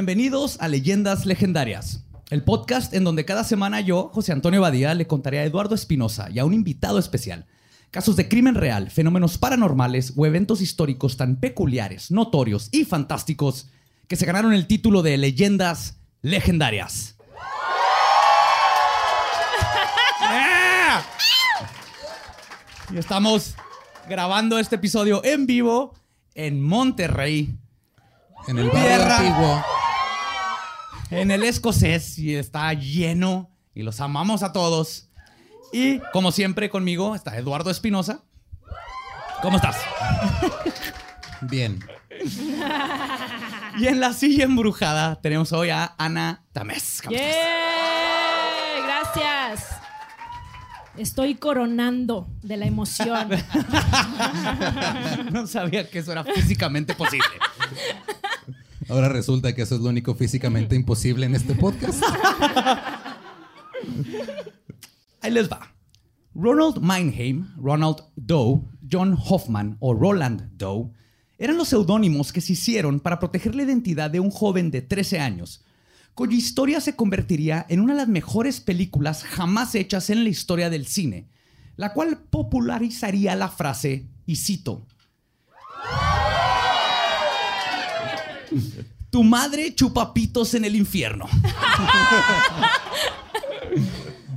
Bienvenidos a Leyendas Legendarias, el podcast en donde cada semana yo, José Antonio Badía, le contaré a Eduardo Espinosa y a un invitado especial casos de crimen real, fenómenos paranormales o eventos históricos tan peculiares, notorios y fantásticos que se ganaron el título de Leyendas Legendarias. Y estamos grabando este episodio en vivo en Monterrey, En el barrio antiguo. En el escocés, y está lleno y los amamos a todos. Y como siempre conmigo está Eduardo Espinosa. ¿Cómo estás? Bien. Y en la silla embrujada tenemos hoy a Ana Tamés. ¿Cómo. Gracias. Estoy coronando de la emoción. No sabía que eso era físicamente posible. Ahora resulta que eso es lo único físicamente imposible en este podcast. Ahí les va. Ronald Meinheim, Ronald Doe, John Hoffman o Roland Doe eran los seudónimos que se hicieron para proteger la identidad de un joven de 13 años, cuya historia se convertiría en una de las mejores películas jamás hechas en la historia del cine, la cual popularizaría la frase, y cito, Tu madre chupa pitos en el infierno.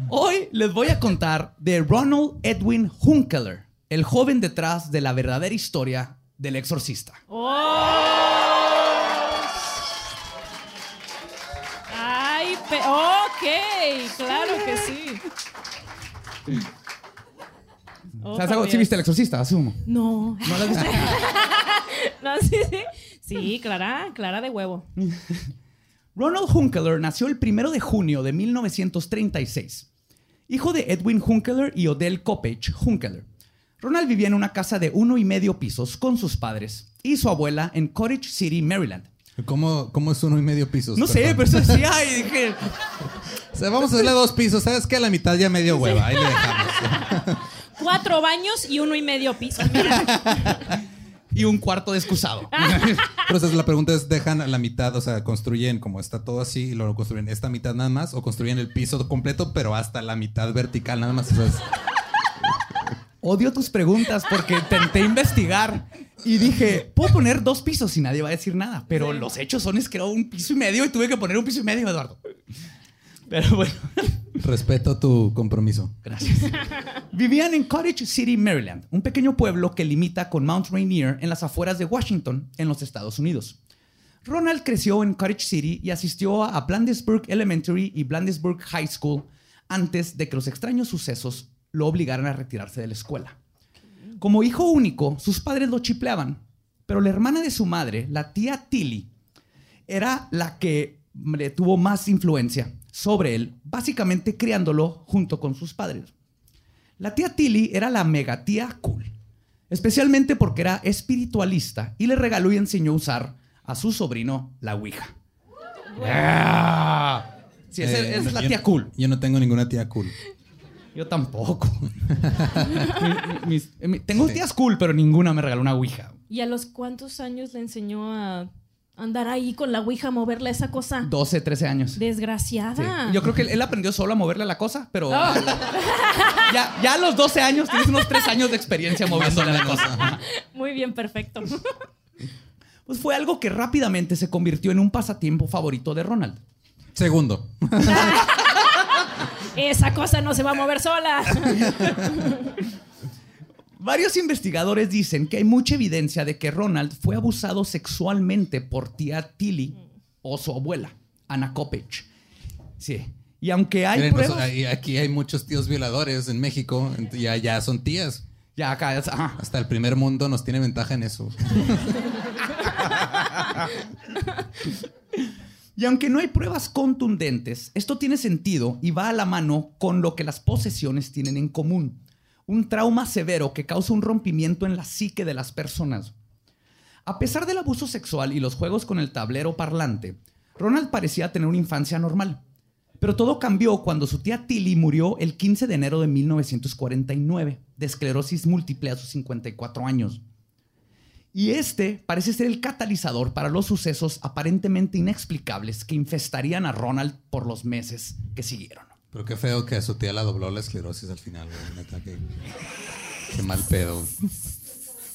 Hoy les voy a contar de Ronald Edwin Hunkeler, el joven detrás de la verdadera historia del exorcista. ¡Oh! ¡Ay! ok, claro que sí. Oh, ¿Sabes algo? ¿Sí viste el exorcista? Asumo. No. ¿No lo has visto? No, sí, sí. Sí, Clara, Clara de huevo. Ronald Hunkeler nació el 1 de junio de 1936. Hijo de Edwin Hunkeler y Odell Coppage Hunkeler. Ronald vivía en una casa de uno y medio pisos con sus padres y su abuela en Cottage City, Maryland. ¿Cómo, cómo es uno y medio pisos? No sé, Perdón. pero eso decía y dije, O sea, vamos a darle dos pisos. ¿Sabes qué? A la mitad ya medio hueva. Ahí le dejamos. Cuatro baños y uno y medio piso. Mira. Y un cuarto de excusado. Pero sea, la pregunta es, ¿dejan a la mitad? O sea, construyen como está todo así y luego construyen esta mitad nada más o construyen el piso completo pero hasta la mitad vertical nada más. O sea, es- Odio tus preguntas porque intenté investigar y dije, puedo poner dos pisos y nadie va a decir nada. Pero los hechos son es que era un piso y medio y tuve que poner un piso y medio, Eduardo. Pero bueno, respeto tu compromiso. gracias. Vivían en Cottage City, Maryland, un pequeño pueblo que limita con Mount Rainier en las afueras de Washington, en los Estados Unidos. Ronald creció en Cottage City y asistió a Blandesburg Elementary y Blandesburg High School antes de que los extraños sucesos lo obligaran a retirarse de la escuela. Como hijo único, sus padres lo chipleaban, pero la hermana de su madre, la tía Tilly, era la que le tuvo más influencia sobre él, básicamente criándolo junto con sus padres. La tía Tilly era la mega tía cool, especialmente porque era espiritualista y le regaló y enseñó a usar a su sobrino la Ouija. Ah. Sí, esa, Eh, esa es la yo- tía cool. Yo no tengo ninguna tía cool. Yo tampoco. Mis- tengo tías cool, pero ninguna me regaló una Ouija. ¿Y a los cuántos años le enseñó a andar ahí con la ouija, a moverle esa cosa? 12, 13 años. Sí. Desgraciada. Yo creo que él, él aprendió solo a moverle la cosa, pero Oh. ya, ya a los 12 años tienes unos 3 años de experiencia moviéndole la cosa. Muy bien, perfecto. Pues fue algo que rápidamente se convirtió en un pasatiempo favorito de Ronald. Segundo. Esa cosa no se va a mover sola. Varios investigadores dicen que hay mucha evidencia de que Ronald fue abusado sexualmente por tía Tilly o su abuela, Anna Kopech. Sí. Y aunque hay Miren, pruebas... aquí hay muchos tíos violadores en México. Ya, ya son tías. Ya acá, ajá. Hasta el primer mundo nos tiene ventaja en eso. Y aunque no hay pruebas contundentes, esto tiene sentido y va a la mano con lo que las posesiones tienen en común. Un trauma severo que causa un rompimiento en la psique de las personas. A pesar del abuso sexual y los juegos con el tablero parlante, Ronald parecía tener una infancia normal. Pero todo cambió cuando su tía Tilly murió el 15 de enero de 1949 de esclerosis múltiple a sus 54 años. Y este parece ser el catalizador para los sucesos aparentemente inexplicables que infestarían a Ronald por los meses que siguieron. Pero qué feo que a su tía la dobló la esclerosis al final, güey. Neta, qué, qué mal pedo.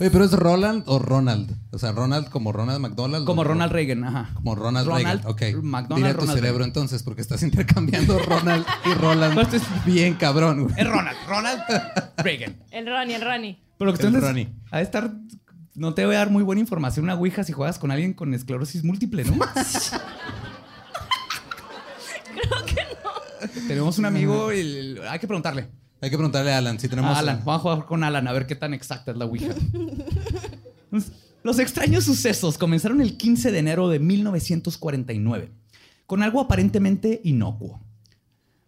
Oye, pero es Roland o Ronald. O sea, Ronald como Ronald McDonald. Como ¿o? Ronald Reagan, ajá. Como Ronald, Ronald Reagan. Ok. McDonald, Dile a tu Ronald cerebro Reagan. entonces, porque estás intercambiando Ronald y Roland. Pues es- bien cabrón, güey. Es Ronald, Ronald Reagan. El Ronnie, el Ronnie. Pero que El Ronnie. de estar. No te voy a dar muy buena información una ouija si juegas con alguien con esclerosis múltiple, ¿no? Tenemos un amigo y hay que preguntarle. Hay que preguntarle a Alan si tenemos. A Alan, vamos a jugar con Alan a ver qué tan exacta es la ouija. Los extraños sucesos comenzaron el 15 de enero de 1949, con algo aparentemente inocuo.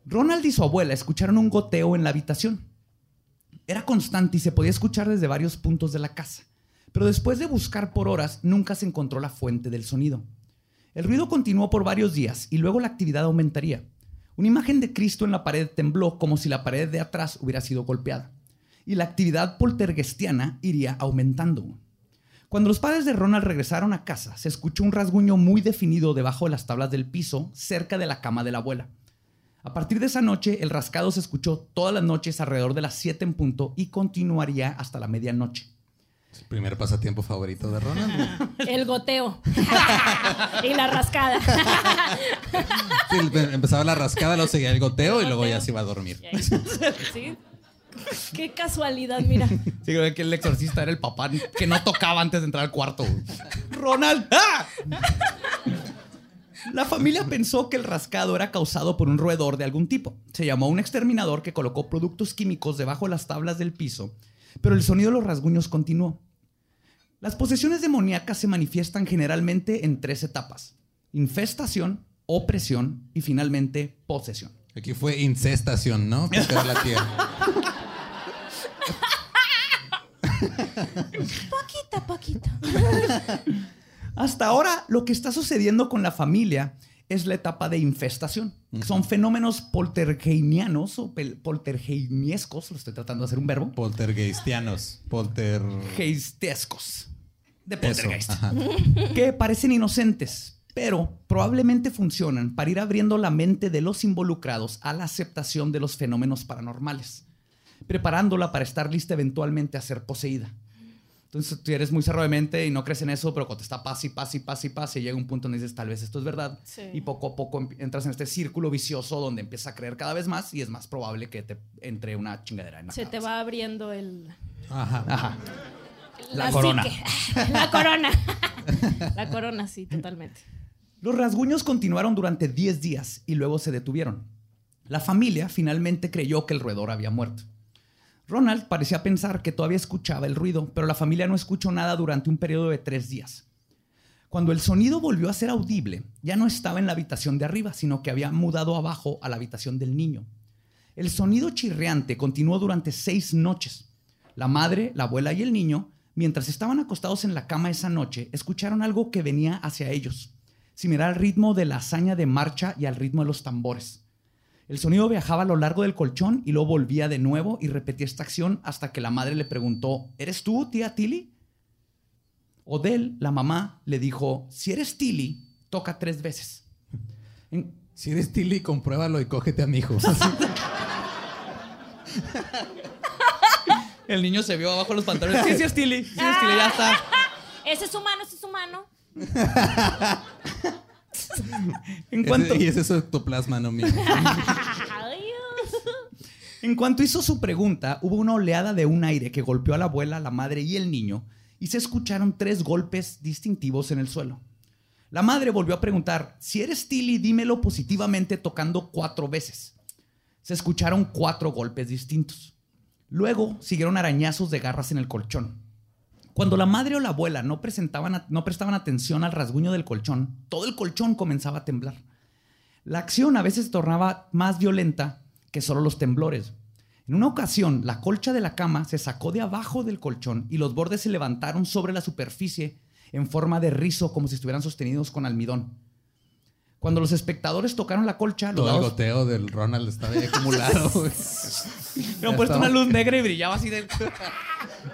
Ronald y su abuela escucharon un goteo en la habitación. Era constante y se podía escuchar desde varios puntos de la casa, pero después de buscar por horas nunca se encontró la fuente del sonido. El ruido continuó por varios días y luego la actividad aumentaría. Una imagen de Cristo en la pared tembló como si la pared de atrás hubiera sido golpeada. Y la actividad poltergestiana iría aumentando. Cuando los padres de Ronald regresaron a casa, se escuchó un rasguño muy definido debajo de las tablas del piso, cerca de la cama de la abuela. A partir de esa noche, el rascado se escuchó todas las noches alrededor de las 7 en punto y continuaría hasta la medianoche. Su primer pasatiempo favorito de Ronald. El goteo. y la rascada. Sí, empezaba la rascada, luego seguía el goteo y luego ya se iba a dormir. ¿Sí? Qué casualidad, mira. Sí, creo que el exorcista era el papá que no tocaba antes de entrar al cuarto. Ronald. ¡ah! La familia pensó que el rascado era causado por un roedor de algún tipo. Se llamó a un exterminador que colocó productos químicos debajo de las tablas del piso, pero el sonido de los rasguños continuó. Las posesiones demoníacas se manifiestan generalmente en tres etapas: infestación, opresión y finalmente posesión. Aquí fue incestación, ¿no? Porque era la tía. Poquito, poquito. Hasta ahora, lo que está sucediendo con la familia es la etapa de infestación. Son fenómenos poltergeinianos o poltergeiniescos, lo estoy tratando de hacer un verbo, Poltergeistianos. Polter. geistescos, de poltergeist, que parecen inocentes, pero probablemente funcionan para ir abriendo la mente de los involucrados a la aceptación de los fenómenos paranormales, preparándola para estar lista eventualmente a ser poseída. Entonces, tú eres muy cerrado de mente y no crees en eso, pero cuando te está paz y paz y paz y paz, y llega un punto donde dices, tal vez esto es verdad. Sí. Y poco a poco entras en este círculo vicioso donde empiezas a creer cada vez más y es más probable que te entre una chingadera en la Se te va abriendo el. Ajá. Ajá. La corona. psique. La corona. La corona, sí, totalmente. Los rasguños continuaron durante 10 días y luego se detuvieron. La familia finalmente creyó que el roedor había muerto. Ronald parecía pensar que todavía escuchaba el ruido, pero la familia no escuchó nada durante un periodo de tres días. Cuando el sonido volvió a ser audible, ya no estaba en la habitación de arriba, sino que había mudado abajo a la habitación del niño. El sonido chirriante continuó durante seis noches. La madre, la abuela y el niño, mientras estaban acostados en la cama esa noche, escucharon algo que venía hacia ellos, similar al ritmo de la hazaña de marcha y al ritmo de los tambores. El sonido viajaba a lo largo del colchón y luego volvía de nuevo y repetía esta acción hasta que la madre le preguntó, ¿eres tú, tía Tilly? Odell, la mamá, le dijo, si eres Tilly, toca tres veces. En- Si eres Tilly, compruébalo y cógete a mi hijo. el niño se vio abajo de los pantalones. Sí, sí es Tilly, sí es Tilly, ya está. Ese es humano, ese es humano. En cuanto, Ese- y ese es ectoplasma, no mío. En cuanto hizo su pregunta, hubo una oleada de un aire que golpeó a la abuela, la madre y el niño, y se escucharon tres golpes distintivos en el suelo. La madre volvió a preguntar, si eres Tilly, dímelo positivamente tocando cuatro veces. Se escucharon cuatro golpes distintos. Luego siguieron arañazos de garras en el colchón. Cuando la madre o la abuela no, presentaban, no prestaban atención al rasguño del colchón, todo el colchón comenzaba a temblar. La acción a veces se tornaba más violenta que solo los temblores. En una ocasión, la colcha de la cama se sacó de abajo del colchón y los bordes se levantaron sobre la superficie en forma de rizo como si estuvieran sostenidos con almidón. Cuando los espectadores tocaron la colcha, los Todo el goteo del Ronald estaba ahí acumulado, le han puesto estaba. una luz negra y brillaba así de...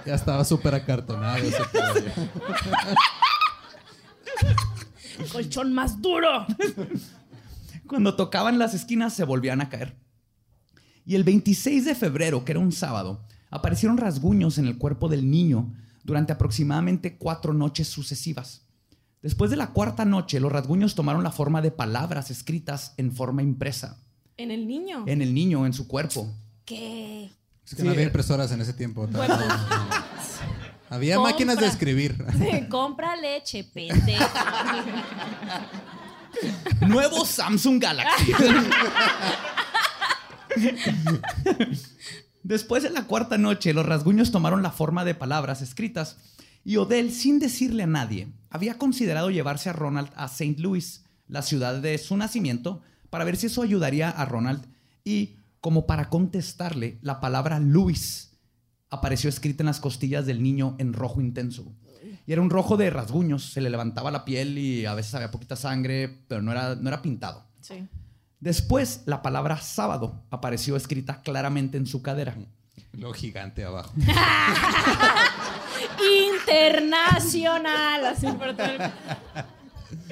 Ya estaba súper acartonado ese. Colchón más duro. Cuando tocaban las esquinas se volvían a caer. Y el 26 de febrero, que era un sábado, aparecieron rasguños en el cuerpo del niño durante aproximadamente cuatro noches sucesivas. Después de la cuarta noche, los rasguños tomaron la forma de palabras escritas en forma impresa En el niño. en el niño, en su cuerpo. ¿Qué? Es que Sí, no había impresoras en ese tiempo. Había Compra. máquinas de escribir. Compra leche, pendejo. Nuevo Samsung Galaxy. Después de la cuarta noche, los rasguños tomaron la forma de palabras escritas y Odell, sin decirle a nadie, había considerado llevarse a Ronald a St. Louis, la ciudad de su nacimiento, para ver si eso ayudaría a Ronald y, como para contestarle, la palabra Louis apareció escrita en las costillas del niño en rojo intenso. Y era un rojo de rasguños, se le levantaba la piel y a veces había poquita sangre, pero no era, no era pintado. Sí. Después, la palabra sábado apareció escrita claramente en su cadera. Lo gigante abajo. Internacional. Así por todo el-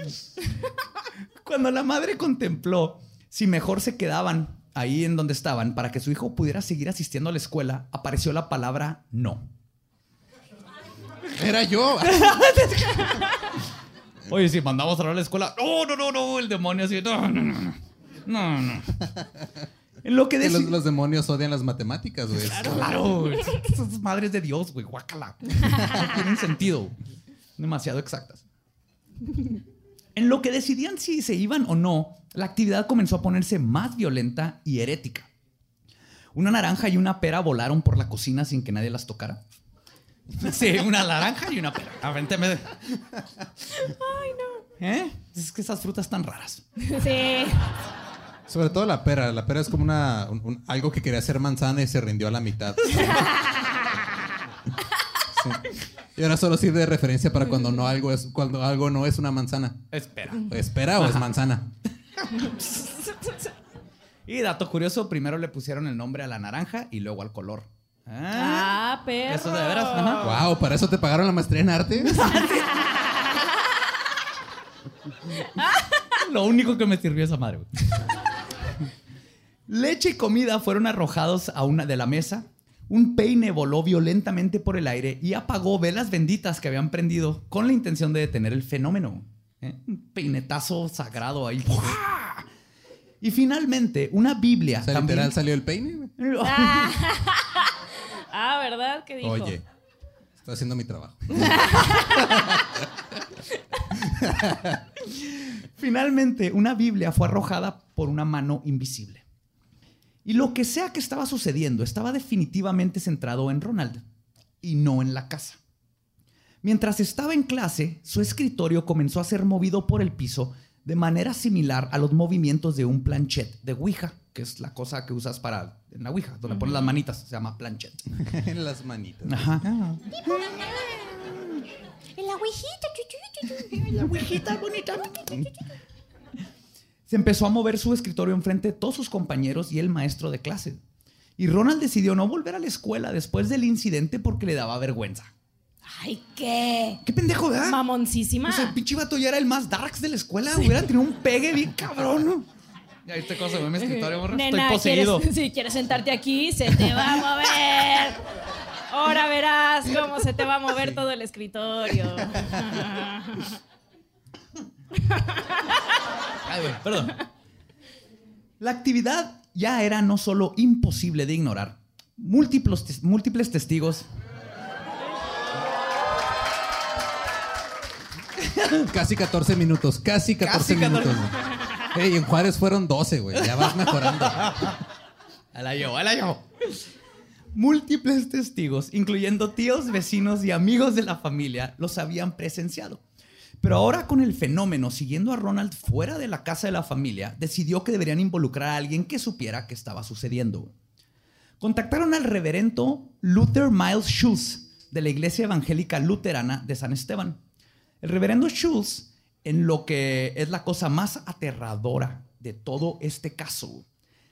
Cuando la madre contempló si mejor se quedaban ahí en donde estaban para que su hijo pudiera seguir asistiendo a la escuela, apareció la palabra no. Era yo. Oye, si mandamos a hablar a la escuela, no, no, no, no, el demonio así, no, no, no, no, no. En lo que los, demonios odian las matemáticas, güey. Claro, güey. esas madres de Dios, güey, guácala. No tienen sentido. Demasiado exactas. En lo que decidían si se iban o no, la actividad comenzó a ponerse más violenta y herética. Una naranja y una pera volaron por la cocina sin que nadie las tocara. Sí, una naranja y una pera. Avénteme. Ay, no. ¿Eh? Es que esas frutas están raras. Sí. Sobre todo la pera. La pera es como una, un- un- algo que quería ser manzana y se rindió a la mitad. Sí. Y ahora solo sirve de referencia para cuando no algo es cuando algo no es una manzana. Espera. ¿Espera o es manzana? Y dato curioso, primero le pusieron el nombre a la naranja y luego al color. Ah, Ah, perro. Eso de veras, ajá. Wow, ¿para eso te pagaron la maestría en arte? Lo único que me sirvió esa madre. güey. Leche y comida fueron arrojados a una de la mesa. Un peine voló violentamente por el aire y apagó velas benditas que habían prendido con la intención de detener el fenómeno. ¿eh? Un peinetazo sagrado ahí. ¡Buah! Y finalmente, una Biblia. O sea, también- literal salió el peine. Ah, ¿verdad? ¿Qué dijo? Oye, estoy haciendo mi trabajo. Finalmente, una Biblia fue arrojada por una mano invisible. Y lo que sea que estaba sucediendo estaba definitivamente centrado en Ronald y no en la casa. Mientras estaba en clase, su escritorio comenzó a ser movido por el piso de manera similar a los movimientos de un planchet de Ouija, que es la cosa que usas para en la Ouija, donde pones las manitas, se llama planchet. en las manitas. Ajá. En la ouijita, chu, chu, chu, chu. La ouijita bonita. Se empezó a mover su escritorio enfrente de todos sus compañeros y el maestro de clase. Y Ronald decidió no volver a la escuela después del incidente porque le daba vergüenza. Ay, ¿qué? ¡Qué pendejo, verdad! Mamoncísima. O sea, el pinche vato ya era el más darks de la escuela. Hubiera tenido un pegue bien cabrón. ¿no? Ya viste cosa, güey, mi escritorio, morra. Estoy Nena, poseído. ¿quieres, si quieres sentarte aquí, se te va a mover. Ahora verás cómo se te va a mover todo el escritorio. Ay, perdón. La actividad ya era no solo imposible de ignorar. Múltiples, tes- múltiples testigos Casi 14 minutos, casi 14 Casi 14. minutos. en Juárez fueron 12, güey. Ya vas mejorando. A la yo, a la yo. Múltiples testigos, incluyendo tíos, vecinos y amigos de la familia, los habían presenciado. Pero ahora con el fenómeno siguiendo a Ronald fuera de la casa de la familia, decidió que deberían involucrar a alguien que supiera qué estaba sucediendo. Contactaron al reverendo Luther Miles Schultz de la iglesia evangélica luterana de San Esteban. El reverendo Schultz en lo que es la cosa más aterradora de todo este caso.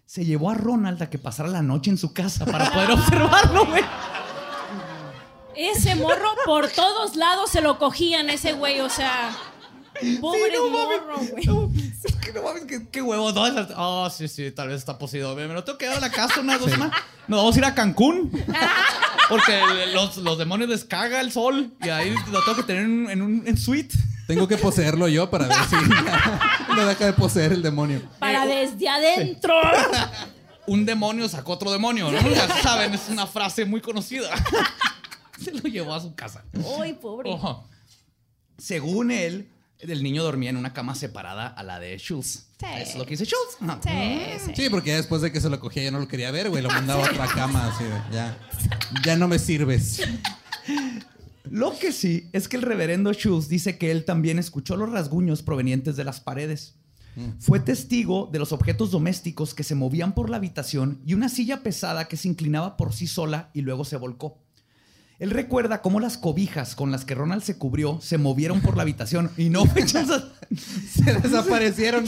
Se llevó a Ronald a que pasara la noche en su casa para poder observarlo, güey. Ese morro por todos lados se lo cogían ese güey, o sea. Pobre Sí, no morro, güey. No, es que no mames, qué, qué huevo. No, Ah, sí, sí, tal vez está poseído. Me lo tengo que dar a la casa unas dos semanas. Nos vamos a ir a Cancún. Porque los, los demonios les caga el sol. Y ahí lo tengo que tener en, en un en suite. Tengo que poseerlo yo para ver si no deja de poseer el demonio. Para desde adentro. Un demonio sacó otro demonio, ¿no? Ya saben, es una frase muy conocida. Se lo llevó a su casa. Ay, pobre. Ojo. Según él, el niño dormía en una cama separada a la de Schultz. Sí. Eso es lo que dice Schultz. Sí, sí. Sí, porque ya después de que se lo cogía ya no lo quería ver, güey. Lo mandaba a otra cama, así de, ya. Ya no me sirves. Lo que sí es que el reverendo Schultz dice que él también escuchó los rasguños provenientes de las paredes. Fue testigo de los objetos domésticos que se movían por la habitación y una silla pesada que se inclinaba por sí sola y luego se volcó. Él recuerda cómo las cobijas con las que Ronald se cubrió se movieron por la habitación y no fechas. Se desaparecieron.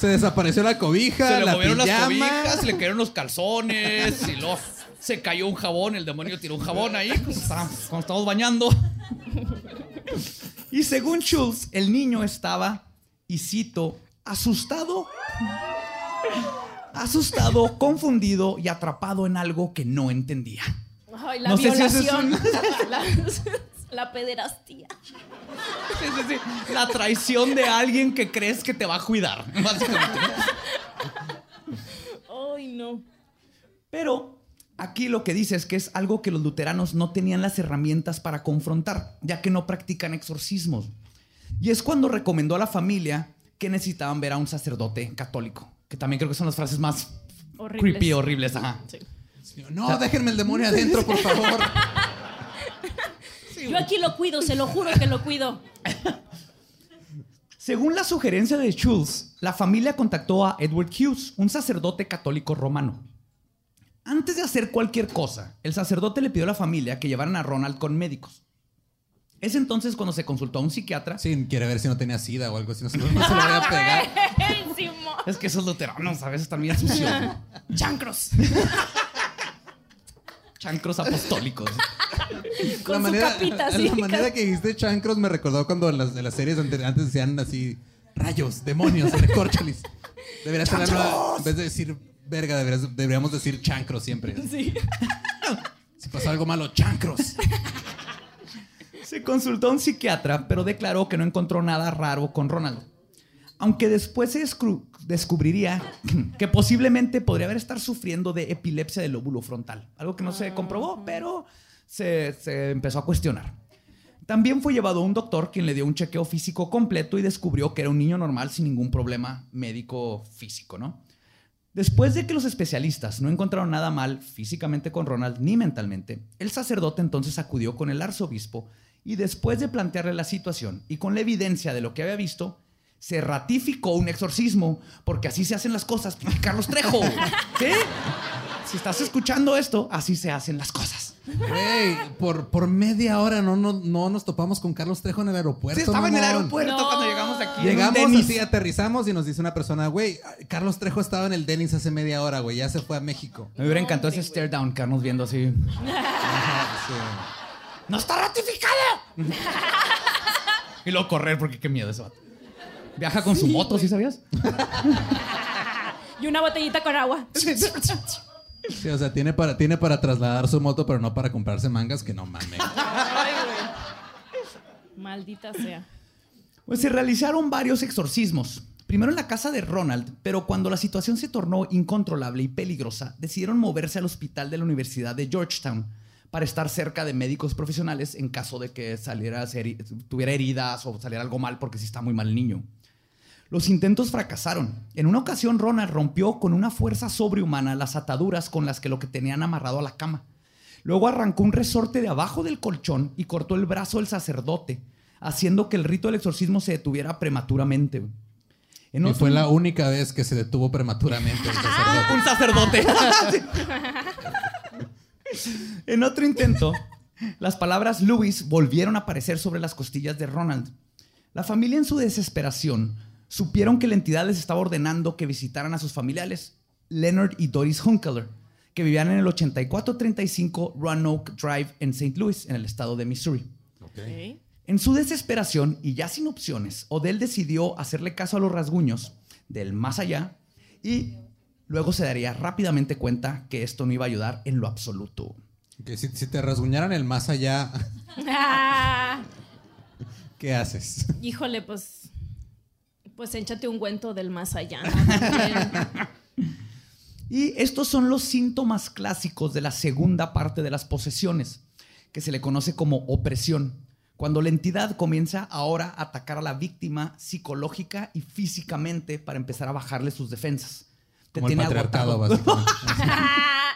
Se desapareció la cobija, Se le la movieron las cobijas, se le cayeron los calzones y luego se cayó un jabón, el demonio tiró un jabón ahí pues, estábamos- cuando estábamos bañando. Y según Schultz, el niño estaba, y cito, asustado, asustado, confundido y atrapado en algo que no entendía. Ay, la No sé si es violación. un- la, la pederastía. Sí, sí. La traición de alguien que crees que te va a cuidar, básicamente. Ay, no. Pero aquí lo que dice es que es algo que los luteranos no tenían las herramientas para confrontar, ya que no practican exorcismos. Y es cuando recomendó a la familia que necesitaban ver a un sacerdote católico, que también creo que son las frases más Horribles. creepy, horribles. Ajá. Sí. No, déjenme el demonio adentro, por favor. Yo aquí lo cuido, se lo juro que lo cuido. Según la sugerencia de Schultz, la familia contactó a Edward Hughes, un sacerdote católico romano. Antes de hacer cualquier cosa, el sacerdote le pidió a la familia que llevaran a Ronald con médicos. Es entonces cuando se consultó a un psiquiatra. Sí, quiere ver si no tenía sida o algo así. No se, no se lo voy a pegar. Es que esos luteranos a veces bien sucios. Chancros. Chancros apostólicos. Con su capita así. La manera que dijiste chancros me recordó cuando en las, en las series ante- antes decían así rayos, demonios, recorcholis. Debería ser la nueva. En vez de decir verga, deberías- deberíamos decir chancros siempre. Sí. Si pasó algo malo, chancros. Se consultó a un psiquiatra, pero declaró que no encontró nada raro con Ronald. Aunque después se descubriría que posiblemente podría haber estar sufriendo de epilepsia del lóbulo frontal. Algo que no se comprobó, pero se, se empezó a cuestionar. También fue llevado a un doctor quien le dio un chequeo físico completo y descubrió que era un niño normal sin ningún problema médico físico, ¿no? Después de que los especialistas no encontraron nada mal físicamente con Ronald ni mentalmente, el sacerdote entonces acudió con el arzobispo y después de plantearle la situación y con la evidencia de lo que había visto, se ratificó un exorcismo, porque así se hacen las cosas, Carlos Trejo. ¿Sí? Si estás escuchando esto, así se hacen las cosas. Güey, por, por media hora no, no, no nos topamos con Carlos Trejo en el aeropuerto. Sí, estaba en el aeropuerto No. cuando llegamos aquí. Llegamos así, aterrizamos y nos dice una persona, güey, Carlos Trejo estaba en el Dennis hace media hora, güey, ya se fue a México. Me hubiera encantado ese stare down, Carlos viendo así. ¡No está ratificado! y luego correr, porque qué miedo ese vato. Viaja con su moto, ¿sí sabías? Y una botellita con agua. Sí, o sea, tiene para, tiene para trasladar su moto, pero no para comprarse mangas, que no mames. Ay, güey. Maldita sea. Pues se realizaron varios exorcismos. Primero en la casa de Ronald, pero cuando la situación se tornó incontrolable y peligrosa, decidieron moverse al hospital de la Universidad de Georgetown para estar cerca de médicos profesionales en caso de que saliera a ser- tuviera heridas o saliera algo mal porque sí está muy mal el niño. Los intentos fracasaron. En una ocasión, Ronald rompió con una fuerza sobrehumana las ataduras con las que lo que tenían amarrado a la cama. Luego arrancó un resorte de abajo del colchón y cortó el brazo del sacerdote, haciendo que el rito del exorcismo se detuviera prematuramente. En Y otro- fue la única vez que se detuvo prematuramente el sacerdote. un sacerdote. en otro intento, las palabras Louis volvieron a aparecer sobre las costillas de Ronald. La familia en su desesperación supieron que la entidad les estaba ordenando que visitaran a sus familiares, Leonard y Doris Hunkeler, que vivían en el 8435 Roanoke Drive en St. Louis, en el estado de Missouri. Ok. En su desesperación y ya sin opciones, Odell decidió hacerle caso a los rasguños del más allá y luego se daría rápidamente cuenta que esto no iba a ayudar en lo absoluto. Que si, si te rasguñaran el más allá, ¿qué haces? híjole, pues. Pues échate un cuento del más allá. Y estos son los síntomas clásicos de la segunda parte de las posesiones, que se le conoce como opresión, cuando la entidad comienza ahora a atacar a la víctima psicológica y físicamente para empezar a bajarle sus defensas. Te Como el patriarcado, agotado. básicamente.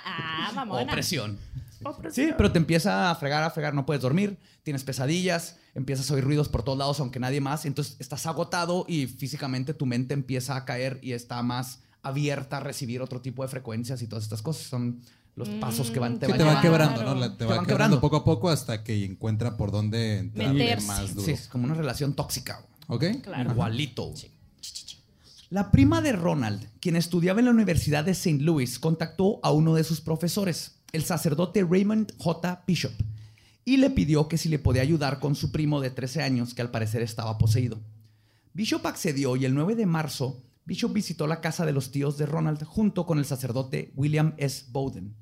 ah, mamona. Opresión. Opresión. Sí, pero te empieza a fregar, a fregar, no puedes dormir, tienes pesadillas, empiezas a oír ruidos por todos lados, aunque nadie más, entonces estás agotado y físicamente tu mente empieza a caer y está más abierta a recibir otro tipo de frecuencias y todas estas cosas. Son los pasos que van, te Sí, van te va llevando. quebrando, ¿no? La- te, Te va van quebrando quebrando. poco a poco hasta que encuentra por dónde Meterse. más duro. Sí, es como una relación tóxica. ¿Ok? Claro. Igualito. La prima de Ronald, quien estudiaba en la Universidad de St. Louis, contactó a uno de sus profesores, el sacerdote Raymond J. Bishop, y le pidió que si le podía ayudar con su primo de 13 años, que al parecer estaba poseído. Bishop accedió y el 9 de marzo, Bishop visitó la casa de los tíos de Ronald junto con el sacerdote William S. Bowden.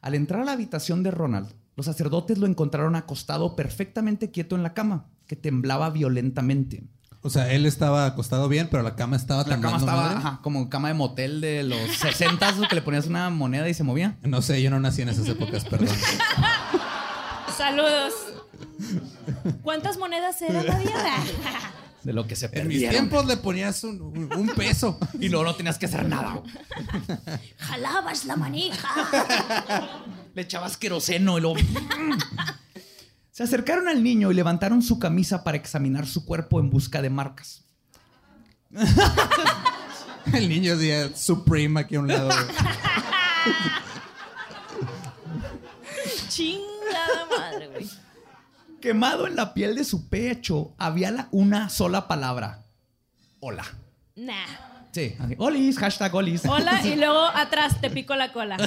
Al entrar a la habitación de Ronald, los sacerdotes lo encontraron acostado perfectamente quieto en la cama, que temblaba violentamente. O sea, él estaba acostado bien, pero la cama estaba La cama estaba madre. ajá, como cama de motel de los 60 que le ponías una moneda y se movía. No sé, yo no nací en esas épocas, perdón. Saludos. ¿Cuántas monedas eran la vida? De lo que se En mis perdieron. tiempos le ponías un, un- un peso. Y luego no tenías que hacer nada. Jalabas la manija. Le echabas queroseno y luego... Se acercaron al niño y levantaron su camisa para examinar su cuerpo en busca de marcas. El niño decía Supreme aquí a un lado. Chingada madre, güey. Quemado en la piel de su pecho había la- una sola palabra. Hola. Nah. Sí. así, Olis, hashtag olis. Hola y luego atrás te pico la cola.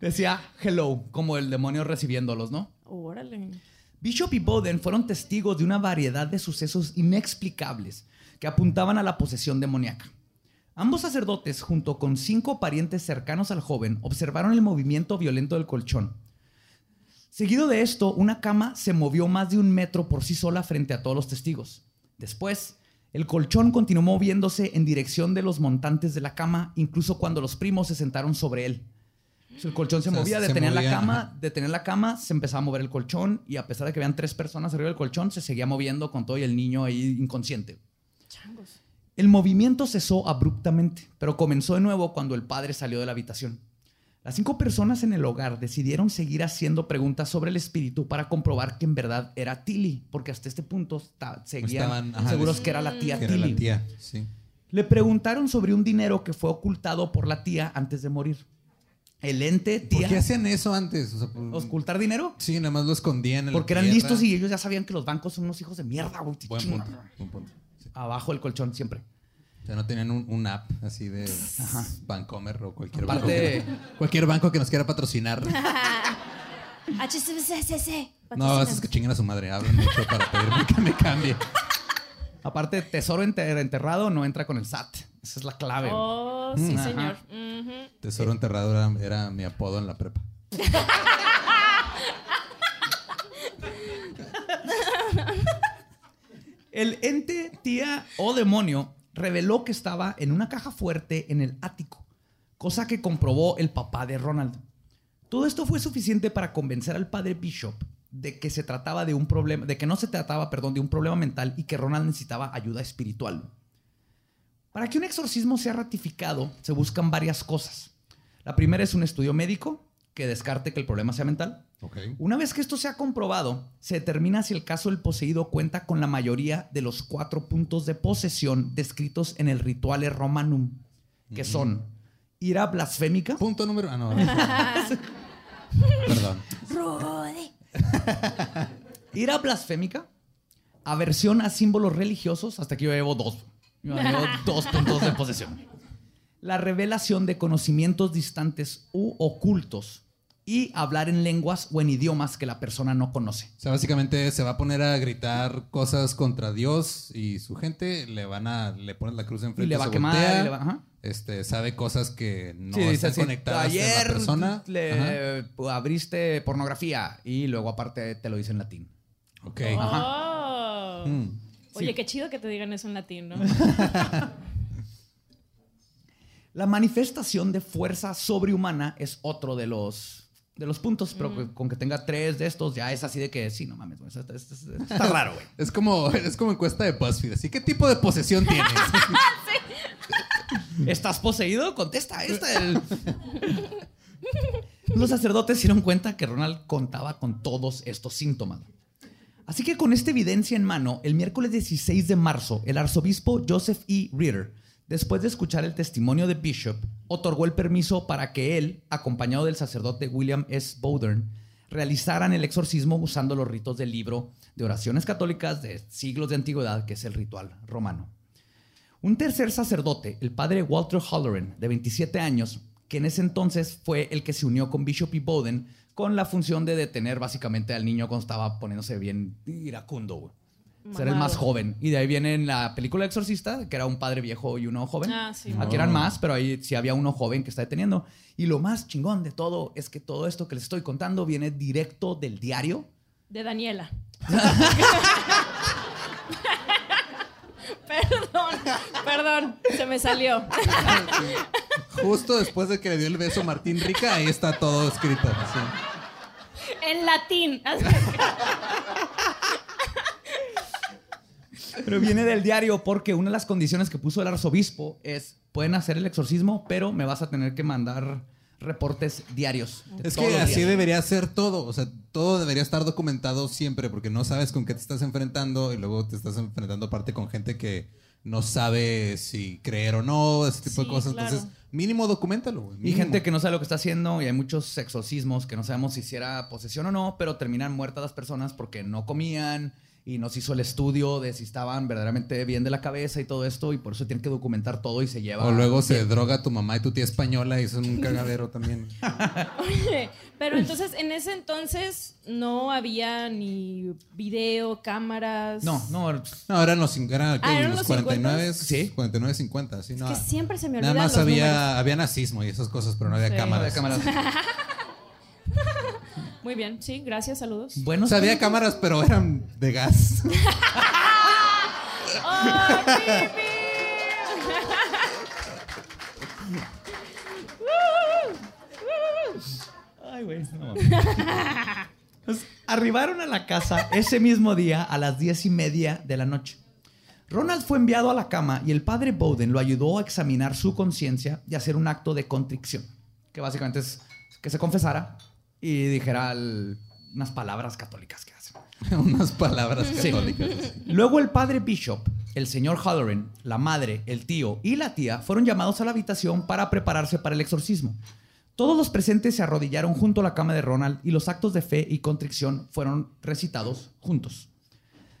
Decía hello, como el demonio recibiéndolos, ¿no? Órale. Bishop y Bowden fueron testigos de una variedad de sucesos inexplicables que apuntaban a la posesión demoníaca. Ambos sacerdotes, junto con cinco parientes cercanos al joven, observaron el movimiento violento del colchón. Seguido de esto, una cama se movió más de un metro por sí sola frente a todos los testigos. Después, el colchón continuó moviéndose en dirección de los montantes de la cama, incluso cuando los primos se sentaron sobre él. O sea, El colchón se O sea, movía, se detenía la movía, cama, ajá. la cama, se empezaba a mover el colchón y a pesar de que habían tres personas arriba del colchón, se seguía moviendo con todo y el niño ahí inconsciente. Changos. El movimiento cesó abruptamente, pero comenzó de nuevo cuando el padre salió de la habitación. Las cinco personas en el hogar decidieron seguir haciendo preguntas sobre el espíritu para comprobar que en verdad era Tilly, porque hasta este punto ta- seguían Estaban, ajá, seguros que era la tía Que era Tilly. la tía, sí. Le preguntaron sobre un dinero que fue ocultado por la tía antes de morir. El ente, ¿Por tía, qué hacían eso antes? O sea, por- ocultar dinero. Sí, nada más lo escondían en la Porque eran tierra. listos y ellos ya sabían que los bancos son unos hijos de mierda, güey. Buen punto, buen punto. Sí. Abajo del colchón siempre. O sea, no tenían un, un app así de Bancomer o cualquier banco. Aparte- que- cualquier banco que nos quiera patrocinar. No, esos que chingan a su madre. Hablan mucho para pedirme que me cambie. Aparte, tesoro enter- enterrado no entra con el SAT. Esa es la clave. Oh, sí, Ajá. señor. Tesoro enterrado era, era mi apodo en la prepa. El ente, tía o demonio reveló que estaba en una caja fuerte en el ático, cosa que comprobó el papá de Ronald. Todo esto fue suficiente para convencer al padre Bishop de que se trataba de un problema, de que no se trataba, perdón, de un problema mental y que Ronald necesitaba ayuda espiritual. Para que un exorcismo sea ratificado, se buscan varias cosas. La primera es un estudio médico que descarte que el problema sea mental. Una vez que esto sea comprobado, se determina si el caso del poseído cuenta con la mayoría de los cuatro puntos de posesión descritos en el Rituale Romanum, que son ira blasfémica, Punto número. Ah, no. Perdón. Rude. Ira blasfémica, aversión a símbolos religiosos, hasta aquí yo llevo dos. Yo llevo dos puntos de posesión. La revelación de conocimientos distantes u ocultos y hablar en lenguas o en idiomas que la persona no conoce. O sea, básicamente se va a poner a gritar cosas contra Dios y su gente, le van a, le ponen la cruz enfrente, Y le va a quemar, voltea, y le va- ajá. este, sabe cosas que no Sí, están así, conectadas Ayer la persona. Ajá. le abriste pornografía y luego aparte te lo dice en latín. Ok. Oh. Mm. Oye, qué chido que te digan eso en latín, ¿no? La manifestación de fuerza sobrehumana es otro de los, de los puntos, pero que- con que tenga tres de estos ya es así de que sí, no mames, está, está- está- está raro, güey. Es como, es como encuesta de BuzzFeed. Así, ¿qué tipo de posesión tienes? ¿Estás poseído? Contesta. Esta el- Los sacerdotes se dieron cuenta que Ronald contaba con todos estos síntomas. Así que con esta evidencia en mano, el miércoles 16 de marzo, el arzobispo Joseph E. Reeder, después de escuchar el testimonio de Bishop, otorgó el permiso para que él, acompañado del sacerdote William S. Bowdern, realizaran el exorcismo usando los ritos del libro de oraciones católicas de siglos de antigüedad, que es el ritual romano. Un tercer sacerdote, el padre Walter Halloran, de 27 años, que en ese entonces fue el que se unió con Bishop y Bowden con la función de detener básicamente al niño cuando estaba poniéndose bien iracundo. güey. Ser el más joven. Y de ahí viene en la película Exorcista, que era un padre viejo y uno joven. Ah, sí. Aquí eran más, pero ahí sí había uno joven que está deteniendo. Y lo más chingón de todo es que todo esto que les estoy contando viene directo del diario De Daniela. perdón, perdón, se me salió. Justo después de que le dio el beso a Martín Rica, ahí está todo escrito. En latín. Pero viene del diario porque una de las condiciones que puso el arzobispo es, pueden hacer el exorcismo, pero me vas a tener que mandar reportes diarios. de Es que así días". debería ser todo. O sea, todo debería estar documentado siempre porque no sabes con qué te estás enfrentando y luego te estás enfrentando aparte con gente que no sabe si creer o no, ese tipo de cosas. claro. Entonces, mínimo documentalo. Y gente que no sabe lo que está haciendo y hay muchos exorcismos que no sabemos si hiciera posesión o no, pero terminan muertas las personas porque no comían y no se hizo el estudio de si estaban verdaderamente bien de la cabeza y todo esto y por eso tienen que documentar todo y se lleva... O luego se droga tu mamá y tu tía española y son un cagadero también. Oye, pero entonces en ese entonces no había ni video, cámaras. No, no, No, eran los, cin- eran. Ah, ¿eran los los 49, 50s? Sí. 49, 50, sí, no. Que siempre se me Nada olvidan más los había, números. había nazismo y esas cosas, pero no había Sí. cámaras. de cámaras. Muy bien, sí, gracias, saludos. Bueno, había cámaras, pero eran de gas. ¡Oh! Ay, güey. no mames. Pues, arribaron a la casa ese mismo día a las diez y media de la noche. Ronald fue enviado a la cama y el padre Bowden lo ayudó a examinar su conciencia y hacer un acto de contrición, que básicamente es que se confesara y dijera el- unas palabras católicas que hacen. Unas palabras Sí. católicas. Luego el padre Bishop, el señor Halloran, la madre, el tío y la tía fueron llamados a la habitación para prepararse para el exorcismo. Todos los presentes se arrodillaron junto a la cama de Ronald y los actos de fe y contrición fueron recitados juntos.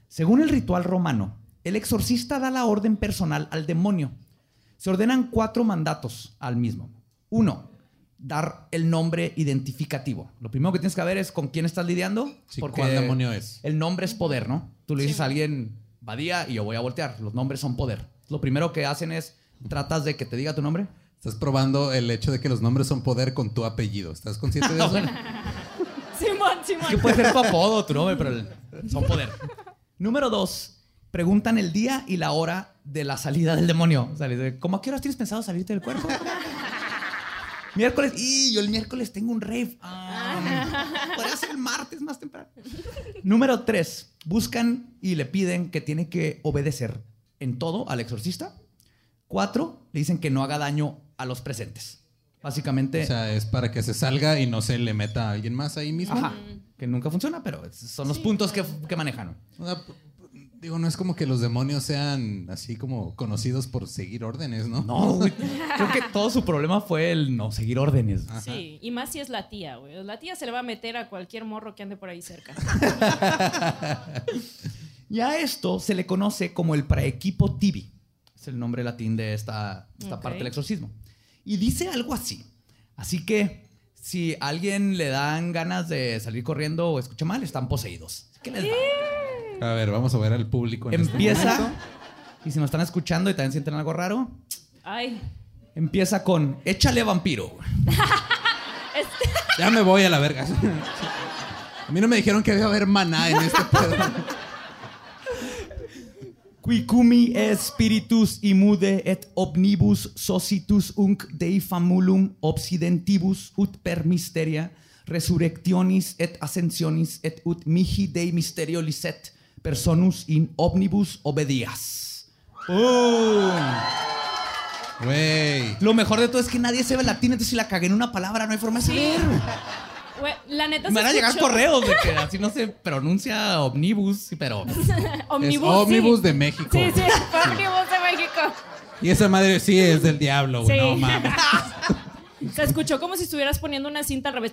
Según el ritual romano, el exorcista da la orden personal al demonio. Se ordenan cuatro mandatos al mismo. Uno, dar el nombre identificativo. Lo primero que tienes que ver es con quién estás lidiando. Sí, ¿cuál demonio es? El nombre es poder, ¿no? Tú le dices a alguien, Badía, y yo voy a voltear. Los nombres son poder. Lo primero que hacen es, tratas de que te diga tu nombre. Estás probando el hecho de que los nombres son poder con tu apellido. ¿Estás consciente de eso? Simón, Que Simón. puede ser tu apodo, tu nombre, pero el- son poder. Número dos, preguntan el día y la hora de la salida del demonio. ¿cómo a qué horas tienes pensado salirte del cuerpo? Miércoles. Y yo el miércoles tengo un rave. Ah, podría ser el martes más temprano. Número tres, buscan y le piden que tiene que obedecer en todo al exorcista. Cuatro, le dicen que no haga daño a los presentes. Básicamente, O sea, es para que se salga y no se le meta a alguien más ahí mismo. ajá, que nunca funciona, pero son los puntos que, que manejan. O sea, Digo, no es como que los demonios sean así como conocidos por seguir órdenes, ¿no? No, güey. Creo que todo su problema fue el no seguir órdenes. Sí, y más si es la tía, güey. La tía se le va a meter a cualquier morro que ande por ahí cerca. Y a esto se le conoce como el praequipo tibi. Es el nombre latín de esta, parte del exorcismo. Y dice algo así. Así que si a alguien le dan ganas de salir corriendo o escucha mal, están poseídos. Así que les va. A ver, vamos a ver al público. En este Empieza. y si nos están escuchando y también sienten algo raro, Ay. empieza con échale vampiro. Ya me voy a la verga. A mí no me dijeron que había haber maná en este pedo. Quicumi spiritus imude et omnibus socitus unc dei famulum obsidentibus ut per mysteria resurrectionis et ascensionis et ut mihi dei mysterio licet personus in omnibus obedias. ¡Pum! Güey. Lo mejor de todo es que nadie sabe latín, entonces si la cagué en una palabra no hay forma de saber. Güey, la neta Me se van a llegar escuchó- correos de que así no se pronuncia omnibus, pero Omnibus. es Omnibus sí. de México. Sí, sí, Omnibus de México. Y esa madre sí es del diablo, güey. Sí. No mames. Se escuchó como si estuvieras poniendo una cinta al revés.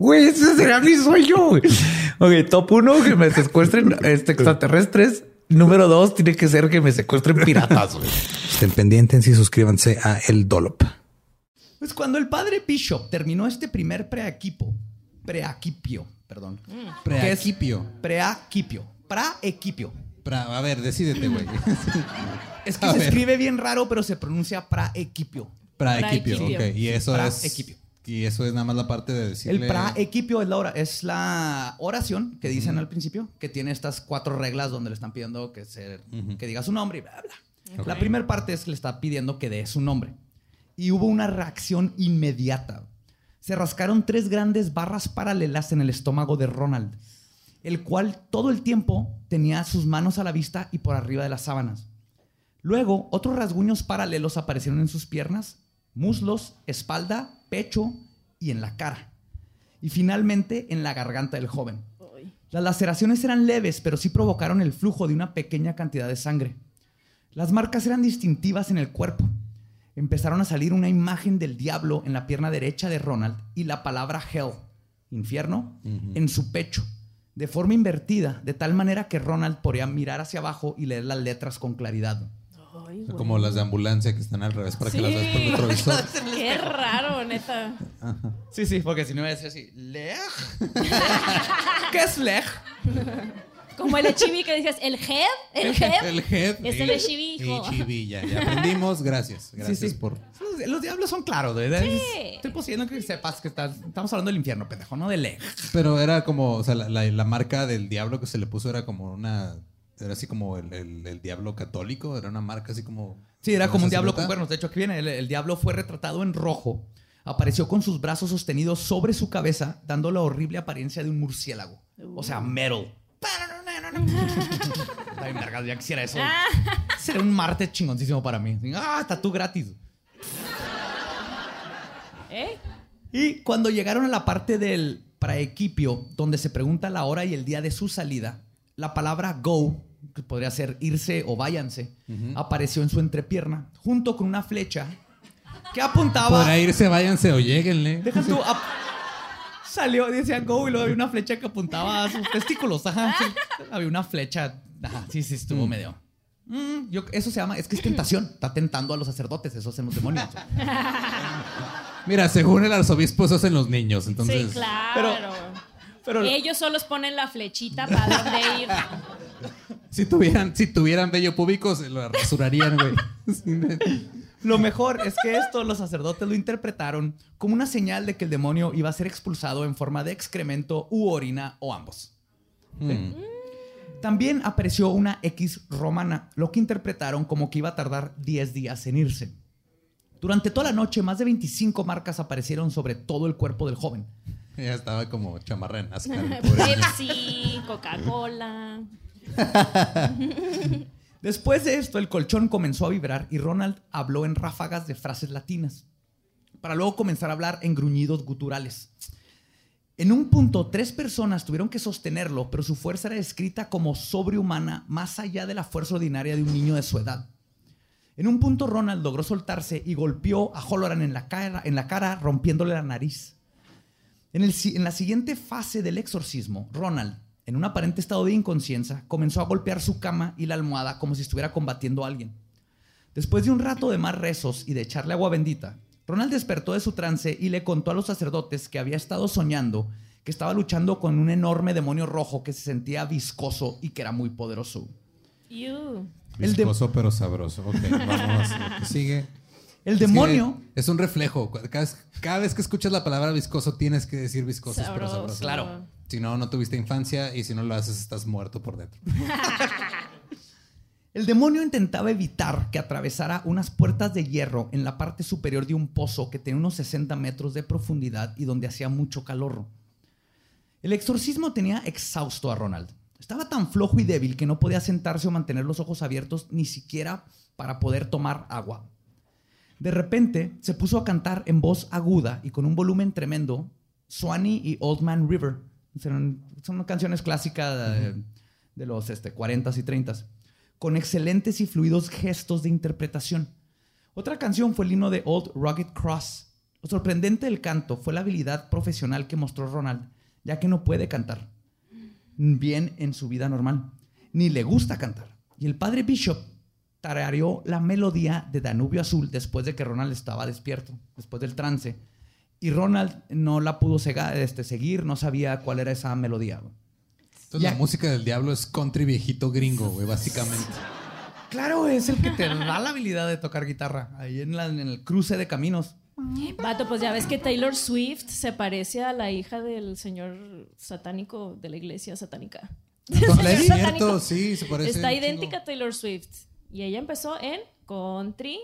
Güey, ese será mi sueño. güey. Ok, top uno, que me secuestren este, extraterrestres. Número dos, tiene que ser que me secuestren piratas. güey. Estén pendientes y suscríbanse a El Dolop. Pues cuando el padre Bishop terminó este primer preequipo, preaquipio, perdón. Preaquipio. ¿Qué es? Preaquipio. Praequipio. Pra- a ver, decídete, güey. Es que A se ver. escribe bien raro, pero se pronuncia praequipio. Praequipio. Ok. Y eso es. Praequipio. Y eso es nada más la parte de decirle. El es la, ora- es la oración que dicen al principio, que tiene estas cuatro reglas donde le están pidiendo que, se, que diga su nombre y bla, bla. La primera parte es que le está pidiendo que dé su nombre. Y hubo una reacción inmediata. Se rascaron tres grandes barras paralelas en el estómago de Ronald, el cual todo el tiempo tenía sus manos a la vista y por arriba de las sábanas. Luego, otros rasguños paralelos aparecieron en sus piernas, muslos, espalda, pecho y en la cara. Y finalmente en la garganta del joven. Las laceraciones eran leves, pero sí provocaron el flujo de una pequeña cantidad de sangre. Las marcas eran distintivas en el cuerpo. Empezaron a salir una imagen del diablo en la pierna derecha de Ronald y la palabra hell, infierno, en su pecho, de forma invertida, de tal manera que Ronald podía mirar hacia abajo y leer las letras con claridad. Ay, Son güey. Como las de ambulancia que están al revés para que Sí. las veas por el retrovisor. Qué raro, neta. Sí, sí, porque si no iba a decir así, Lej. ¿Qué es Lej? Como el chibi que decías, el head, el head. El head. Es el Echibi, hijo. Echibi, ya, ya aprendimos. Gracias. Gracias sí. por. Los, los diablos son claros, güey. Estoy poseyendo que sepas que estás- estamos hablando del infierno, pendejo, no de Lej. Pero era como, o sea, la, la- la marca del diablo que se le puso era como una. Era así como el, el- el diablo católico. Era una marca así como. Sí, era como un diablo con cuernos. De hecho, aquí viene. El, el diablo fue retratado en rojo. Apareció con sus brazos sostenidos sobre su cabeza, dando la horrible apariencia de un murciélago. O sea, metal. Está bien, vergas, ya quisiera eso. Sería un martes chingoncísimo para mí. Ah, tatú gratis. ¿Eh? Y cuando llegaron a la parte del praequipio, donde se pregunta la hora y el día de su salida, la palabra go, que podría ser irse o váyanse, apareció en su entrepierna, junto con una flecha que apuntaba. Podrá irse, váyanse o lleguenle. Deja tú. Salió, decía go, y luego había una flecha que apuntaba a sus testículos. Ajá, sí. Había una flecha. Ajá, sí, sí, estuvo medio. Mm, yo, eso se llama, es que es tentación. Está tentando a los sacerdotes, eso hacen los demonios. Mira, según el arzobispo, eso hacen los niños. Entonces, sí, claro. Pero Ellos solos ponen la flechita para dónde ir. si tuvieran, si tuvieran vello público, se lo rasurarían, güey. Lo mejor es que esto los sacerdotes lo interpretaron como una señal de que el demonio iba a ser expulsado en forma de excremento u orina o ambos. Mm. También apareció una X romana, lo que interpretaron como que iba a tardar 10 días en irse. Durante toda la noche, más de 25 marcas aparecieron sobre todo el cuerpo del joven. Ya estaba como chamarra en. Pepsi, Coca-Cola. Después de esto, el colchón comenzó a vibrar y Ronald habló en ráfagas de frases latinas, para luego comenzar a hablar en gruñidos guturales. En un punto, tres personas tuvieron que sostenerlo, pero su fuerza era descrita como sobrehumana, más allá de la fuerza ordinaria de un niño de su edad. En un punto, Ronald logró soltarse y golpeó a Holloran en la cara, rompiéndole la nariz. En la siguiente fase del exorcismo, Ronald, en un aparente estado de inconsciencia, comenzó a golpear su cama y la almohada como si estuviera combatiendo a alguien. Después de un rato de más rezos y de echarle agua bendita, Ronald despertó de su trance y le contó a los sacerdotes que había estado soñando que estaba luchando con un enorme demonio rojo que se sentía viscoso y que era muy poderoso. Ew. El de- Viscoso pero sabroso. Ok, vamos. Sigue. El Es demonio... Es un reflejo. Cada vez, cada vez que escuchas la palabra viscoso, tienes que decir viscoso pero sabroso. Claro. Si no, no tuviste infancia y si no lo haces, estás muerto por dentro. El demonio intentaba evitar que atravesara unas puertas de hierro en la parte superior de un pozo que tenía unos 60 metros de profundidad y donde hacía mucho calor. El exorcismo tenía exhausto a Ronald. Estaba tan flojo y débil que no podía sentarse o mantener los ojos abiertos ni siquiera para poder tomar agua. De repente se puso a cantar en voz aguda y con un volumen tremendo Swanee y Old Man River. Son, son canciones clásicas de, de los este, 40s y 30s, con excelentes y fluidos gestos de interpretación. Otra canción fue el himno de Old Rugged Cross. Lo sorprendente del canto fue la habilidad profesional que mostró Ronald, ya que no puede cantar bien en su vida normal, ni le gusta cantar. Y el padre Bishop tarareó la melodía de Danubio Azul después de que Ronald estaba despierto, después del trance. Y Ronald no la pudo sega- este, seguir, no sabía cuál era esa melodía. güey. Entonces, Ya. la música del diablo es country viejito gringo, güey, básicamente. Claro, es el que te da la habilidad de tocar guitarra, ahí en, la- en el cruce de caminos. Vato, pues ya ves que Taylor Swift se parece a la hija del señor satánico de la iglesia satánica. Es Satánico. cierto, sí, se parece. Está idéntica a. Taylor Swift. Y ella empezó en country.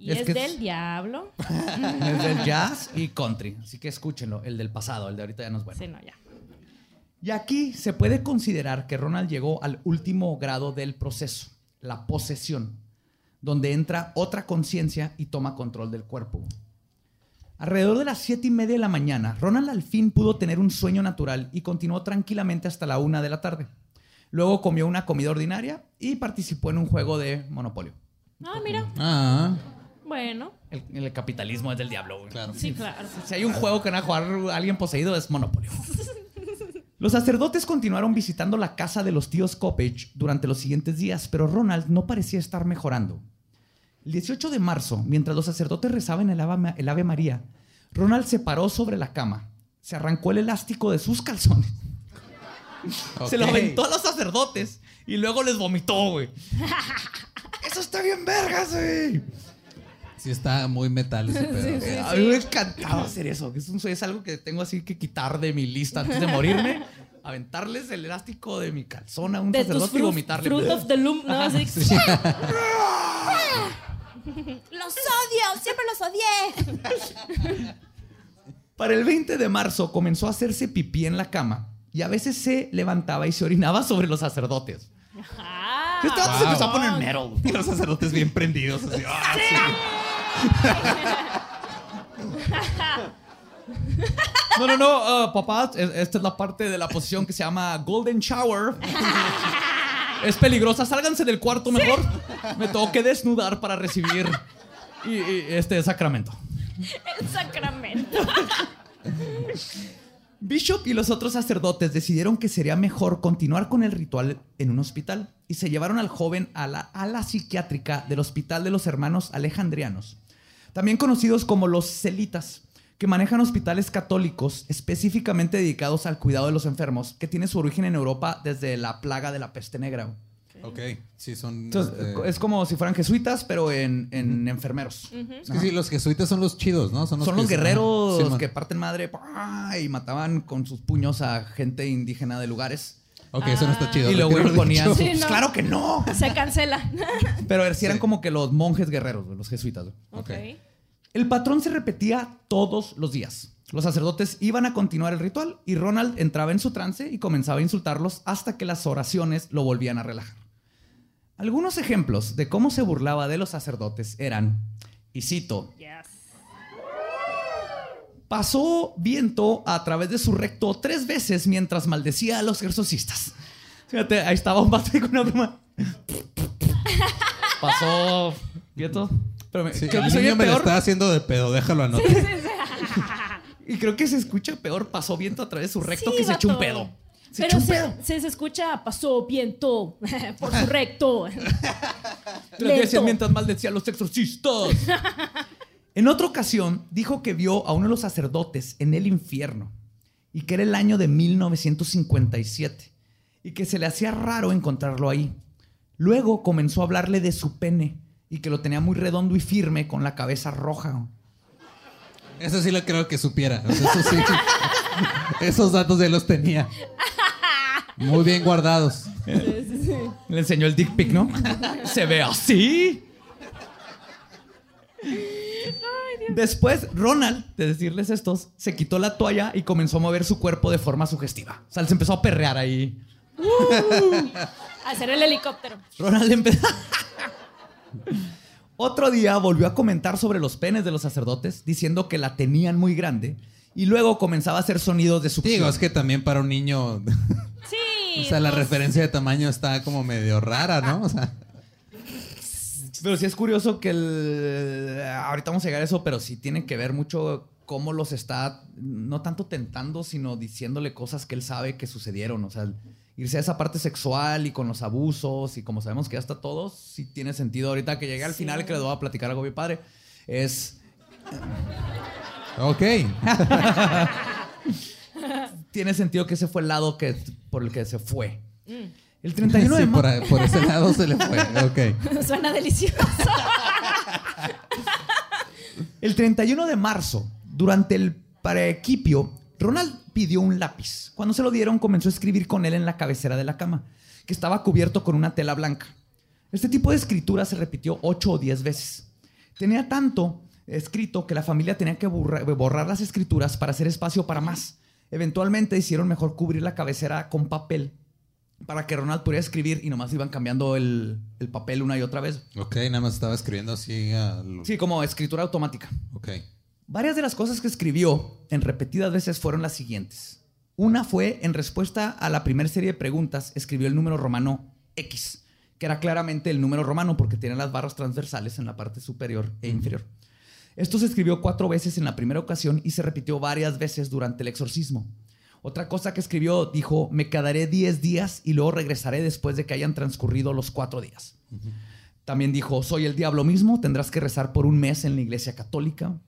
Y Es es, que del es- diablo. Es del jazz y country, así que escúchenlo, el del pasado, el de ahorita ya no es bueno. Sí, no, ya. Y aquí se puede considerar que Ronald llegó al último grado del proceso, la posesión, donde entra otra conciencia y toma control del cuerpo. Alrededor de las siete y media de la mañana, Ronald al fin pudo tener un sueño natural y continuó tranquilamente hasta la una de la tarde. Luego comió una comida ordinaria y participó en un juego de Monopolio. Ah, mira. Ah, Bueno, El, el capitalismo es del diablo. güey. claro. sí, claro. Si hay un juego que van a jugar alguien poseído es Monopolio. Los sacerdotes continuaron visitando la casa de los tíos Coppage durante los siguientes días, pero Ronald no parecía estar mejorando. El 18 de marzo, mientras los sacerdotes rezaban el Ave, el Ave María, Ronald se paró sobre la cama, se arrancó el elástico de sus calzones, se lo aventó a los sacerdotes y luego les vomitó, güey. Eso está bien vergas, güey. Sí, está muy metal ese pedo. sí. A mí me encantaba hacer eso. Es, un- es algo que tengo así que quitar de mi lista antes de morirme. Aventarles el elástico de mi calzón a un De sacerdote y vomitarle. fruit of the loom, ¿no? Así- Los odio, siempre los odié. Para el 20 de marzo comenzó a hacerse pipí en la cama y a veces se levantaba y se orinaba sobre los sacerdotes. Ah, Este vato se wow. empezó a poner metal. Y los sacerdotes bien prendidos. Así, ah, No, no, no, uh, papá, es- esta es la parte de la posición que se llama Golden Shower. Es peligrosa, sálganse del cuarto mejor. Me tengo que desnudar para recibir y- y este sacramento. el sacramento. Bishop y los otros sacerdotes decidieron que sería mejor continuar con el ritual en un hospital y se llevaron al joven a la ala psiquiátrica del Hospital de los Hermanos Alejandrianos también conocidos como los celitas, que manejan hospitales católicos específicamente dedicados al cuidado de los enfermos, que tiene su origen en Europa desde la plaga de la peste negra. Ok, sí, son. Entonces, este, es como si fueran jesuitas, pero en, en enfermeros. es que sí, los jesuitas son los chidos, ¿no? Son los que- guerreros Ajá, sí, que parten madre y mataban con sus puños a gente indígena de lugares. Ok, eso no está chido. y luego ponían. Sí, Pues no. Claro que no. Se cancela. Pero sí eran como que los monjes guerreros, los jesuitas. ok. El patrón se repetía todos los días. Los sacerdotes iban a continuar el ritual y Ronald entraba en su trance y comenzaba a insultarlos hasta que las oraciones lo volvían a relajar. Algunos ejemplos de cómo se burlaba de los sacerdotes eran, y cito. Pasó viento a través de su recto tres veces mientras maldecía a los exorcistas. Fíjate, ahí estaba un vato ahí con una pluma. Pasó viento. Pero me- Sí, creo que el niño me lo está haciendo de pedo, déjalo anotar. Y creo que se escucha peor, pasó viento a través de su recto Sí, que se echó un pedo. Se Pero se, se, se escucha, pasó viento por su recto. Tres veces mientras maldecía a los exorcistas. en otra ocasión, dijo que vio a uno de los sacerdotes en el infierno y que era el año de 1957 y que se le hacía raro encontrarlo ahí. Luego comenzó a hablarle de su pene y que lo tenía muy redondo y firme con la cabeza roja. Eso sí lo creo que supiera. O sea, eso sí. Esos datos ya los tenía. Muy bien guardados. Le enseñó el dick pic, ¿no? Se ve así. Después, Ronald, de decirles estos, se quitó la toalla y comenzó a mover su cuerpo de forma sugestiva. O sea, se empezó a perrear ahí. Hacer el helicóptero. Ronald empezó. Otro día volvió a comentar sobre los penes de los sacerdotes, diciendo que la tenían muy grande. Y luego comenzaba a hacer sonidos de succión. Digo, es que también para un niño. Sí. O sea, la pues, referencia de tamaño está como medio rara, ¿no? O sea, Pero sí es curioso que el... Ahorita vamos a llegar a eso, pero sí tiene que ver mucho cómo los está, no tanto tentando, sino diciéndole cosas que él sabe que sucedieron. O sea, irse a esa parte sexual y con los abusos y como sabemos que ya está todo, sí tiene sentido. Ahorita que llegue al Sí. final, que les voy a platicar algo bien padre, es... ok. Tiene sentido que ese fue el lado que, por el que se fue. El 31 Sí, de por, ahí- por ese lado se le fue. Ok. Suena delicioso. El 31 de marzo, durante el preequipio, Ronald pidió un lápiz. Cuando se lo dieron, comenzó a escribir con él en la cabecera de la cama, que estaba cubierto con una tela blanca. Este tipo de escritura se repitió ocho o diez veces. Tenía tanto escrito que la familia tenía que borra- borrar las escrituras para hacer espacio para más. Eventualmente hicieron mejor cubrir la cabecera con papel para que Ronald pudiera escribir y nomás iban cambiando el, el papel una y otra vez. Ok, nada más estaba escribiendo así. a lo- Sí, como escritura automática. Ok. Varias de las cosas que escribió en repetidas veces fueron las siguientes. Una fue en respuesta a la primera serie de preguntas, escribió el número romano X, que era claramente el número romano porque tiene las barras transversales en la parte superior e inferior. Esto se escribió cuatro veces en la primera ocasión y se repitió varias veces durante el exorcismo. Otra cosa que escribió dijo, me quedaré 10 días y luego regresaré después de que hayan transcurrido los cuatro días. También dijo, soy el diablo mismo, tendrás que rezar por un mes en la iglesia católica.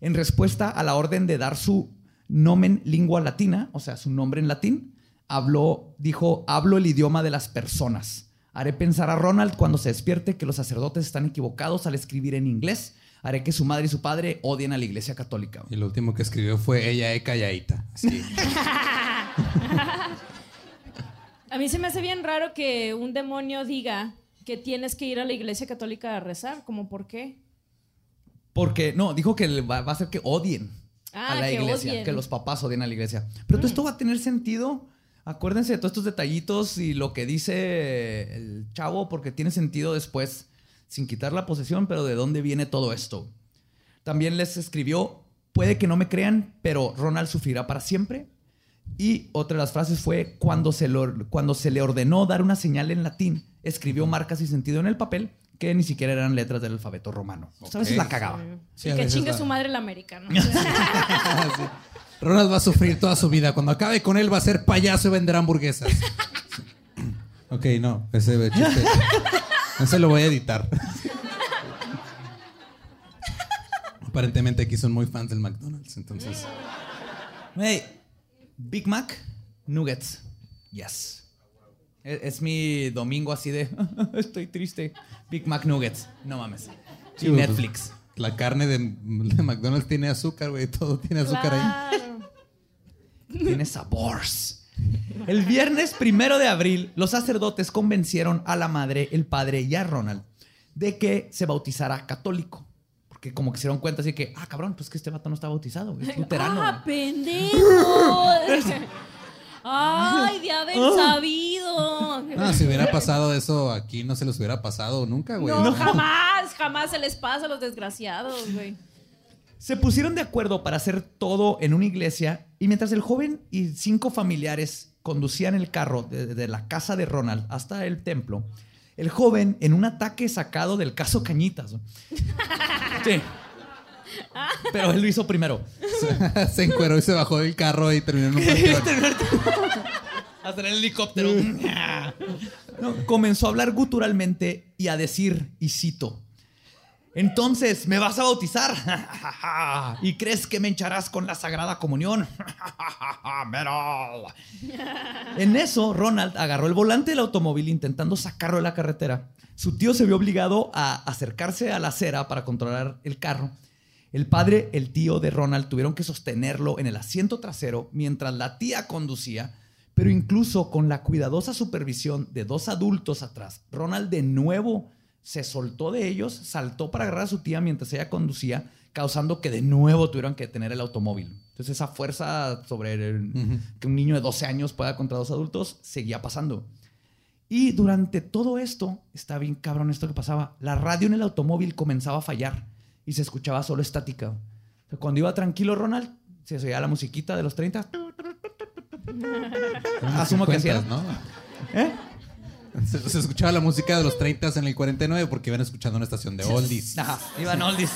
En respuesta a la orden de dar su nomen lingua latina, o sea, su nombre en latín, habló, dijo, hablo el idioma de las personas. Haré pensar a Ronald cuando se despierte que los sacerdotes están equivocados al escribir en inglés. Haré que su madre y su padre odien a la iglesia católica. Y lo último que escribió fue ella e calladita. Sí. A mí se me hace bien raro que un demonio diga que tienes que ir a la iglesia católica a rezar. ¿Cómo por qué? Porque, no, dijo que va, va a hacer que odien Ah, a la que iglesia, odien. que los papás odien a la iglesia. Pero todo esto va a tener sentido. Acuérdense de todos estos detallitos y lo que dice el chavo, porque tiene sentido después, sin quitar la posesión, pero de dónde viene todo esto. También les escribió, puede que no me crean, pero Ronald sufrirá para siempre. Y otra de las frases fue, cuando se, lo- cuando se le ordenó dar una señal en latín, escribió marcas y sentido en el papel que ni siquiera eran letras del alfabeto romano. O sea, a veces la cagaba. Sí, y que chingue la- su madre el americano. Ronald va a sufrir toda su vida. Cuando acabe con él va a ser payaso y vender hamburguesas. ok, no. Ese chiste. Ese lo voy a editar. Aparentemente aquí son muy fans del McDonald's, entonces. Hey, Big Mac, nuggets. Yes. Es, es mi domingo así de estoy triste. Big Mac nuggets. No mames. Sí, y pues, Netflix. La carne de, de McDonald's tiene azúcar, güey. Todo tiene azúcar ahí. Tiene sabores. El viernes primero de abril, los sacerdotes convencieron a la madre, el padre y a Ronald de que se bautizara católico. Porque como que se dieron cuenta así que, ah, cabrón, pues que este vato no está bautizado, es luterano. ¡Ah, pendejo! ¡Ay, de haber Ah. sabido! No, si hubiera pasado eso aquí, no se los hubiera pasado nunca, güey. No, jamás, jamás se les pasa a los desgraciados, güey. Se pusieron de acuerdo para hacer todo en una iglesia y mientras el joven y cinco familiares conducían el carro de, de la casa de Ronald hasta el templo, el joven en un ataque sacado del caso Cañitas. Sí. Pero él lo hizo primero. se encueró y se bajó del carro y terminó en un panteón. Hasta en el helicóptero. No, comenzó a hablar guturalmente y a decir, y cito, entonces, ¿me vas a bautizar? ¿Y crees que me hincharás con la Sagrada Comunión? En eso, Ronald agarró el volante del automóvil intentando sacarlo de la carretera. Su tío se vio obligado a acercarse a la acera para controlar el carro. El padre, el tío de Ronald tuvieron que sostenerlo en el asiento trasero mientras la tía conducía, pero incluso con la cuidadosa supervisión de dos adultos atrás, Ronald de nuevo se soltó de ellos, saltó para agarrar a su tía mientras ella conducía, causando que de nuevo tuvieran que detener el automóvil. Entonces esa fuerza sobre el- que un niño de 12 años pueda contra dos adultos seguía pasando. Y durante todo esto, está bien cabrón esto que pasaba, la radio en el automóvil comenzaba a fallar y se escuchaba solo estática. O sea, cuando iba tranquilo Ronald, se oía la musiquita de los 30. Asumo que. 50s, ¿no? ¿Eh? Se, escuchaba la música de los 30 en el 49 porque iban escuchando una estación de oldies. Ajá, iban oldies.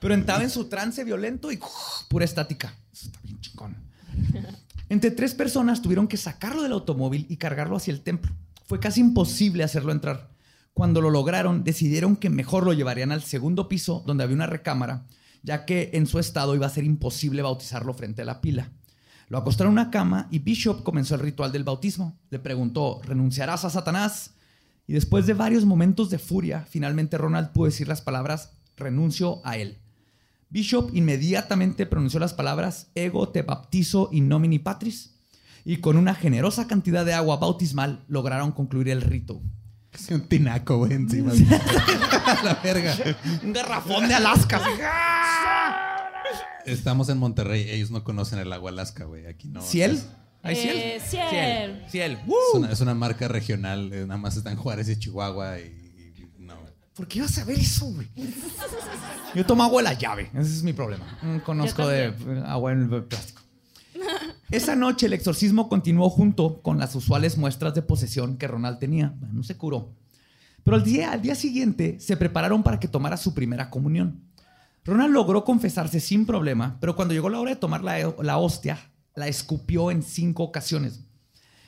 Pero entraba en su trance violento y pura estática. Eso está bien chingón. Entre tres personas tuvieron que sacarlo del automóvil y cargarlo hacia el templo. Fue casi imposible hacerlo entrar. Cuando lo lograron, decidieron que mejor lo llevarían al segundo piso, donde había una recámara, ya que en su estado iba a ser imposible bautizarlo frente a la pila. Lo acostaron en una cama y Bishop comenzó el ritual del bautismo. Le preguntó, ¿renunciarás a Satanás? Y después de varios momentos de furia, finalmente Ronald pudo decir las palabras, renuncio a él. Bishop inmediatamente pronunció las palabras, ego te baptizo in nomini patris, y con una generosa cantidad de agua bautismal lograron concluir el rito. Sí, un tinaco, güey, encima. la verga. Un garrafón de Alaska. Estamos en Monterrey. Ellos no conocen el agua Alaska, güey. Aquí no. ¿Ciel? Es, ¿Hay ciel? Eh, ciel. Ciel. Ciel. es una, es una marca regional. eh, nada más están Juárez y Chihuahua y... y no. ¿Por qué ibas a ver eso, güey? Yo tomo agua de la llave. Ese es mi problema. Mm, Conozco de agua en el plástico. Esa noche el exorcismo continuó junto con las usuales muestras de posesión que Ronald tenía. Bueno, No se curó. Pero al día, al día siguiente se prepararon para que tomara su primera comunión. Ronald logró confesarse sin problema, pero cuando llegó la hora de tomar la, la hostia, la escupió en cinco ocasiones.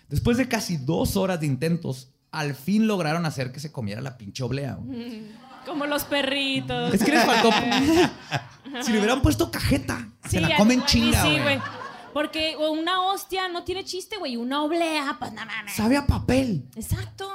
Después de casi dos horas de intentos, al fin lograron hacer que se comiera la pinche oblea. güey. Como los perritos. Es que les faltó. si le hubieran puesto cajeta, se la comen chinga, Sí, güey. Porque una hostia no tiene chiste, güey. Una oblea, pues no mames. Sabe a papel. Exacto.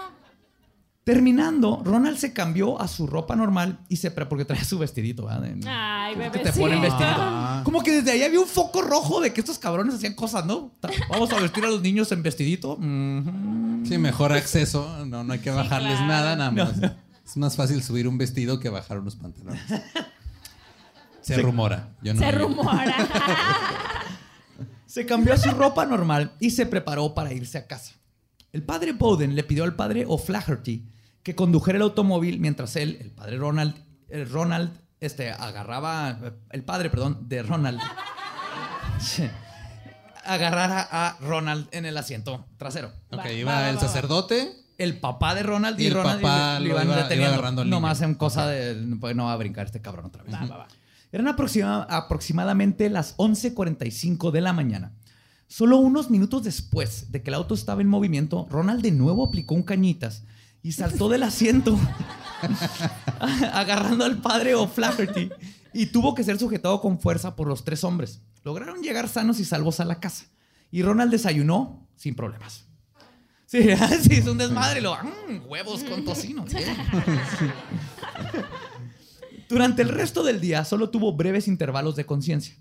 Terminando, Ronald se cambió a su ropa normal y se. pre- Porque traía su vestidito, ¿verdad? Ay, que bebé. te ponen vestidito. Como que desde ahí había un foco rojo de que estos cabrones hacían cosas, ¿no? Vamos a vestir a los niños en vestidito. Mhm. Sí, mejor acceso. No, no hay que bajarles claro. nada, nada más. Es más fácil subir un vestido que bajar unos pantalones. Se rumora. Yo no Se rumora. Se cambió a su ropa normal y se preparó para irse a casa. El padre Bowden le pidió al padre O'Flaherty que condujera el automóvil mientras él, el padre Ronald, el Ronald, este, agarraba, el padre, perdón, de Ronald, agarrara a Ronald en el asiento trasero. Ok, Va, iba va, el va. sacerdote. El papá de Ronald y, Y el Ronald papá le lo iban iba- iba deteniendo. Nomás en cosa de, pues no va a brincar este cabrón otra vez. Va, va, va. Eran aproxima- aproximadamente las 11:45 de la mañana. Solo unos minutos después de que el auto estaba en movimiento, Ronald de nuevo aplicó un cañitas y saltó del asiento agarrando al padre O'Flaherty y tuvo que ser sujetado con fuerza por los tres hombres. Lograron llegar sanos y salvos a la casa. Y Ronald desayunó sin problemas. Sí, sí, es un desmadre. Lo, "Mm, huevos con tocino. bien". Durante el resto del día solo tuvo breves intervalos de conciencia.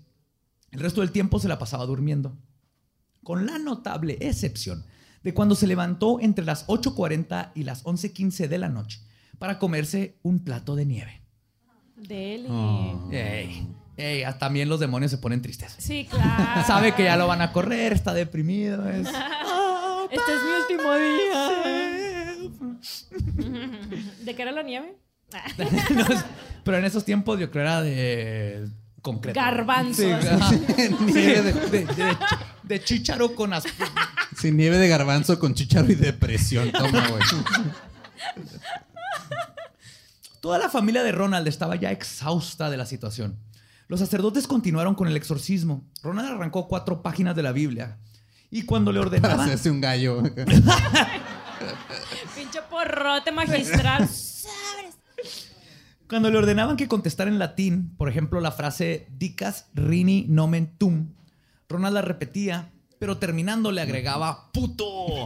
El resto del tiempo se la pasaba durmiendo. Con la notable excepción de cuando se levantó entre las 8.40 y las 11.15 de la noche para comerse un plato de nieve. Deli. Oh. Ey, ey, ah, también los demonios se ponen tristes. Sí, claro. Sabe que ya lo van a correr, está deprimido. Es... Este es mi último día. ¿De qué era la nieve? No, pero en esos tiempos yo creo era de concreto. Garbanzo. Sí, ajá. Nieve de, de- de- de- chícharo con as- Sin nieve de garbanzo con chicharo y depresión. Toma, güey. Toda la familia de Ronald estaba ya exhausta de la situación. Los sacerdotes continuaron con el exorcismo. Ronald arrancó cuatro páginas de la Biblia. Y cuando le Para ordenaban... hacerse un gallo. Pinche porrote magistral. Cuando le ordenaban que contestara en latín, por ejemplo, la frase dicas rini nomen tum, Ronald la repetía, pero terminando le agregaba puto. O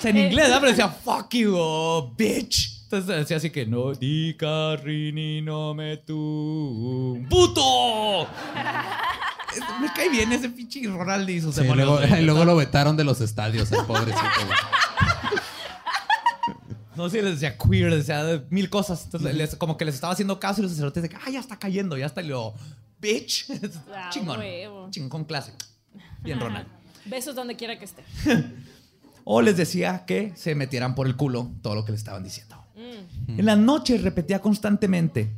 sea, en inglés, ¿verdad? pero decía fuck you, oh, bitch. Entonces decía así que no, dicas rini nomen tum, puto. Me cae bien ese pinche Ronald y sus Sí, demonios, luego, y luego lo vetaron de los estadios, el pobrecito. No sé, les decía queer, les decía mil cosas. Entonces, les- como que les estaba haciendo caso y los sacerdotes de que, ah, ya está cayendo, ya está. Y luego, bitch. Ah, Chingón. huevo. Chingón con clase. Bien, Ronald. Besos donde quiera que esté. O les decía que se metieran por el culo todo lo que le estaban diciendo. En las noches repetía constantemente,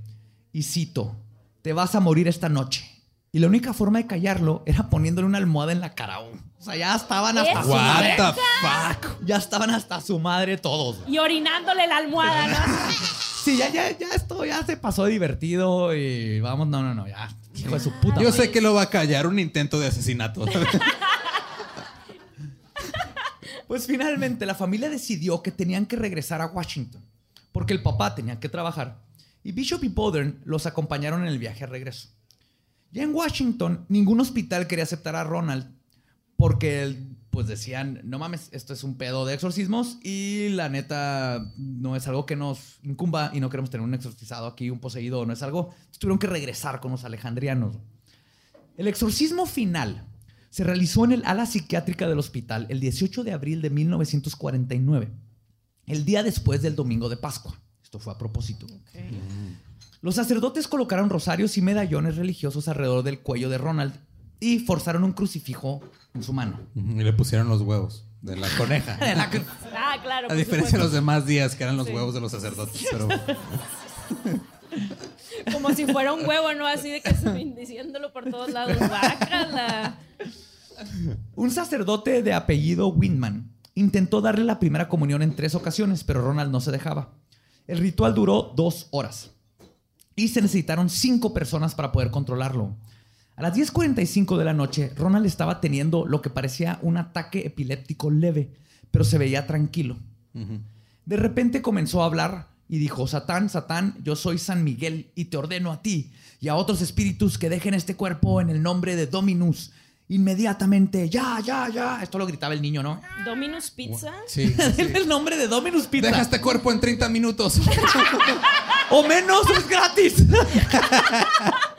y cito, te vas a morir esta noche. Y la única forma de callarlo era poniéndole una almohada en la cara. O sea, ya estaban hasta su What madre. the fuck? Ya estaban hasta su madre todos. Y orinándole la almohada, ¿no? Sí, ya, ya, ya esto ya se pasó divertido y vamos, no, no, no, ya. Hijo de su puta. Yo sé que lo va a callar un intento de asesinato. Pues finalmente la familia decidió que tenían que regresar a Washington porque el papá tenía que trabajar y Bishop y Podern los acompañaron en el viaje a regreso. Ya en Washington, ningún hospital quería aceptar a Ronald porque él, pues decían, no mames, esto es un pedo de exorcismos y la neta no es algo que nos incumba y no queremos tener un exorcizado aquí, un poseído, no es algo. Entonces, tuvieron que regresar con los alejandrianos. El exorcismo final se realizó en el ala psiquiátrica del hospital el 18 de abril de 1949, el día después del domingo de Pascua. Esto fue a propósito. Los sacerdotes colocaron rosarios y medallones religiosos alrededor del cuello de Ronald y forzaron un crucifijo en su mano. y le pusieron los huevos de la coneja. Ah, claro. A diferencia de los demás días que eran los Sí. huevos de los sacerdotes. Pero Como si fuera un huevo, ¿no? Así de que diciéndolo por todos lados. Bácala. Un sacerdote de apellido Windman intentó darle la primera comunión en tres ocasiones, pero Ronald no se dejaba. El ritual duró dos horas y se necesitaron cinco personas para poder controlarlo. A las 10.45 de la noche, Ronald estaba teniendo lo que parecía un ataque epiléptico leve, pero se veía tranquilo. De repente comenzó a hablar y dijo, Satán, Satán, yo soy San Miguel y te ordeno a ti y a otros espíritus que dejen este cuerpo en el nombre de Dominus. Inmediatamente, ya, ya, ya. Esto lo gritaba el niño, ¿no? Dominus Pizza. sí. En el nombre de Dominus Pizza. Deja este cuerpo en 30 minutos. O menos, es gratis.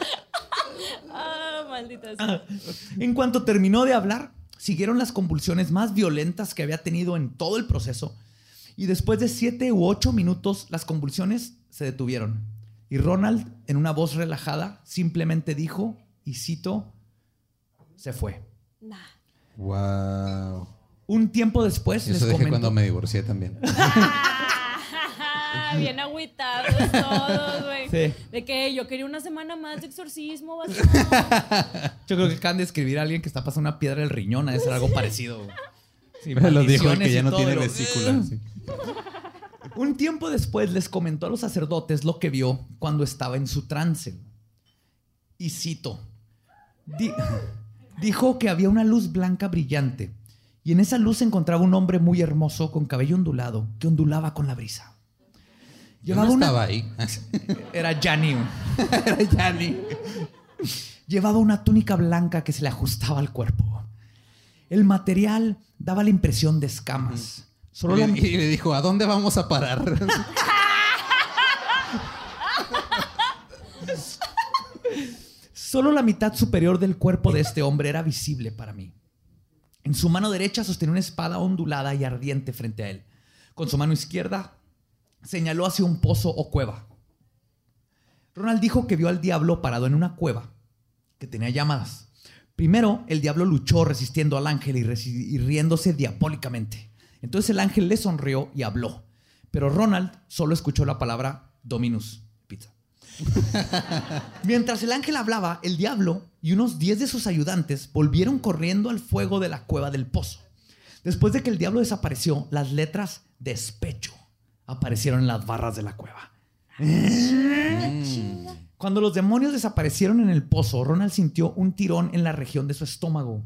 Maldita sea. En cuanto terminó de hablar, siguieron las convulsiones más violentas que había tenido en todo el proceso. Y después de siete u ocho minutos, las convulsiones se detuvieron. Y Ronald, en una voz relajada, simplemente dijo, y cito, se fue. Nah. wow. Un tiempo después les Eso dije comentó... cuando me divorcié también. Ah, bien agüitados todos, güey. Sí. De que yo quería una semana más de exorcismo. Yo creo que acaban de escribir a alguien que está pasando una piedra del riñón, a ser algo parecido. Sí, Me lo dijo el maldiciones que ya y no todo, tiene vesícula. sí. Un tiempo después les comentó a los sacerdotes lo que vio cuando estaba en su trance. Y cito, di- dijo que había una luz blanca brillante y en esa luz se encontraba un hombre muy hermoso con cabello ondulado que ondulaba con la brisa. Llevaba no una- estaba ahí. Era Gianni. Era Yanni. Llevaba una túnica blanca que se le ajustaba al cuerpo. El material daba la impresión de escamas. Solo Y, la, y le dijo, ¿a dónde vamos a parar? solo la mitad superior del cuerpo de este hombre era visible para mí. En su mano derecha sostenía una espada ondulada y ardiente frente a él. Con su mano izquierda señaló hacia un pozo o cueva. Ronald dijo que vio al diablo parado en una cueva que tenía llamadas. Primero, el diablo luchó resistiendo al ángel y, riéndose diabólicamente. Entonces el ángel le sonrió y habló. Pero Ronald solo escuchó la palabra Dominus Pizza. Mientras el ángel hablaba, el diablo y unos 10 de sus ayudantes volvieron corriendo al fuego de la cueva del pozo. Después de que el diablo desapareció, las letras despecho aparecieron en las barras de la cueva. Cuando los demonios desaparecieron en el pozo, Ronald sintió un tirón en la región de su estómago.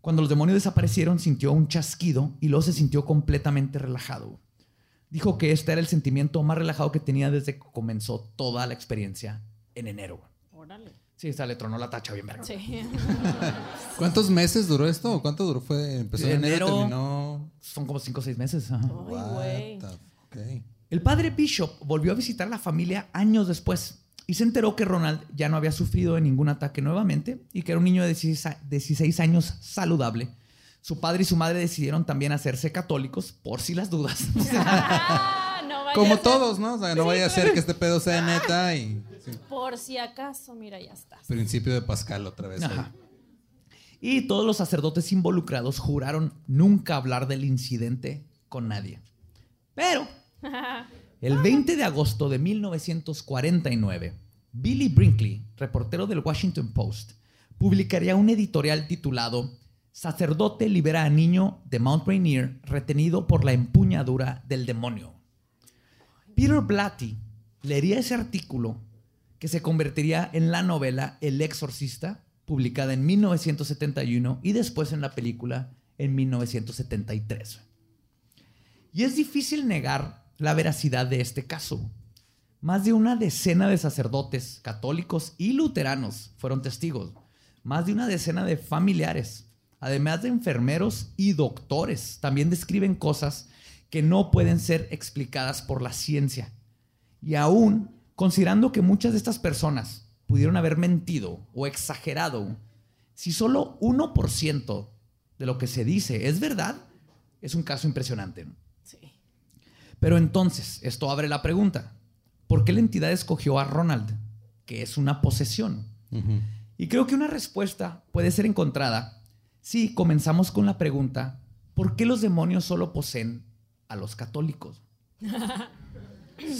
Cuando los demonios desaparecieron, sintió un chasquido y luego se sintió completamente relajado. Dijo que este era el sentimiento más relajado que tenía desde que comenzó toda la experiencia en enero. Órale. Sí, esta le tronó la tacha bien verga. Sí. ¿Cuántos meses duró esto? ¿O cuánto duró? Fue, empezó en enero, Enero. terminó... Son como 5 o 6 meses. Ay, What güey. El padre Bishop volvió a visitar a la familia años después y se enteró que Ronald ya no había sufrido de ningún ataque nuevamente y que era un niño de 16 a- 16 años saludable. Su padre y su madre decidieron también hacerse católicos por si las dudas. Ah, no vaya a Como ser- todos, ¿no? O sea, no vaya a ser que este pedo sea neta y... sí. Por si acaso, mira, ya está. Principio de Pascal otra vez. Ajá. Y todos los sacerdotes involucrados juraron nunca hablar del incidente con nadie. Pero el 20 de agosto de 1949, Billy Brinkley, reportero del Washington Post, publicaría un editorial titulado Sacerdote libera a niño de Mount Rainier retenido por la empuñadura del demonio. Peter Blatty leería ese artículo que se convertiría en la novela El Exorcista, publicada en 1971 y después en la película en 1973. Y es difícil negar la veracidad de este caso. Más de una decena de sacerdotes católicos y luteranos fueron testigos. Más de una decena de familiares, además de enfermeros y doctores, también describen cosas que no pueden ser explicadas por la ciencia. Y aún, considerando que muchas de estas personas pudieron haber mentido o exagerado, si solo 1% de lo que se dice es verdad, es un caso impresionante. Pero entonces, esto abre la pregunta. ¿Por qué la entidad escogió a Ronald, que es una posesión? Y creo que una respuesta puede ser encontrada si comenzamos con la pregunta, ¿por qué los demonios solo poseen a los católicos?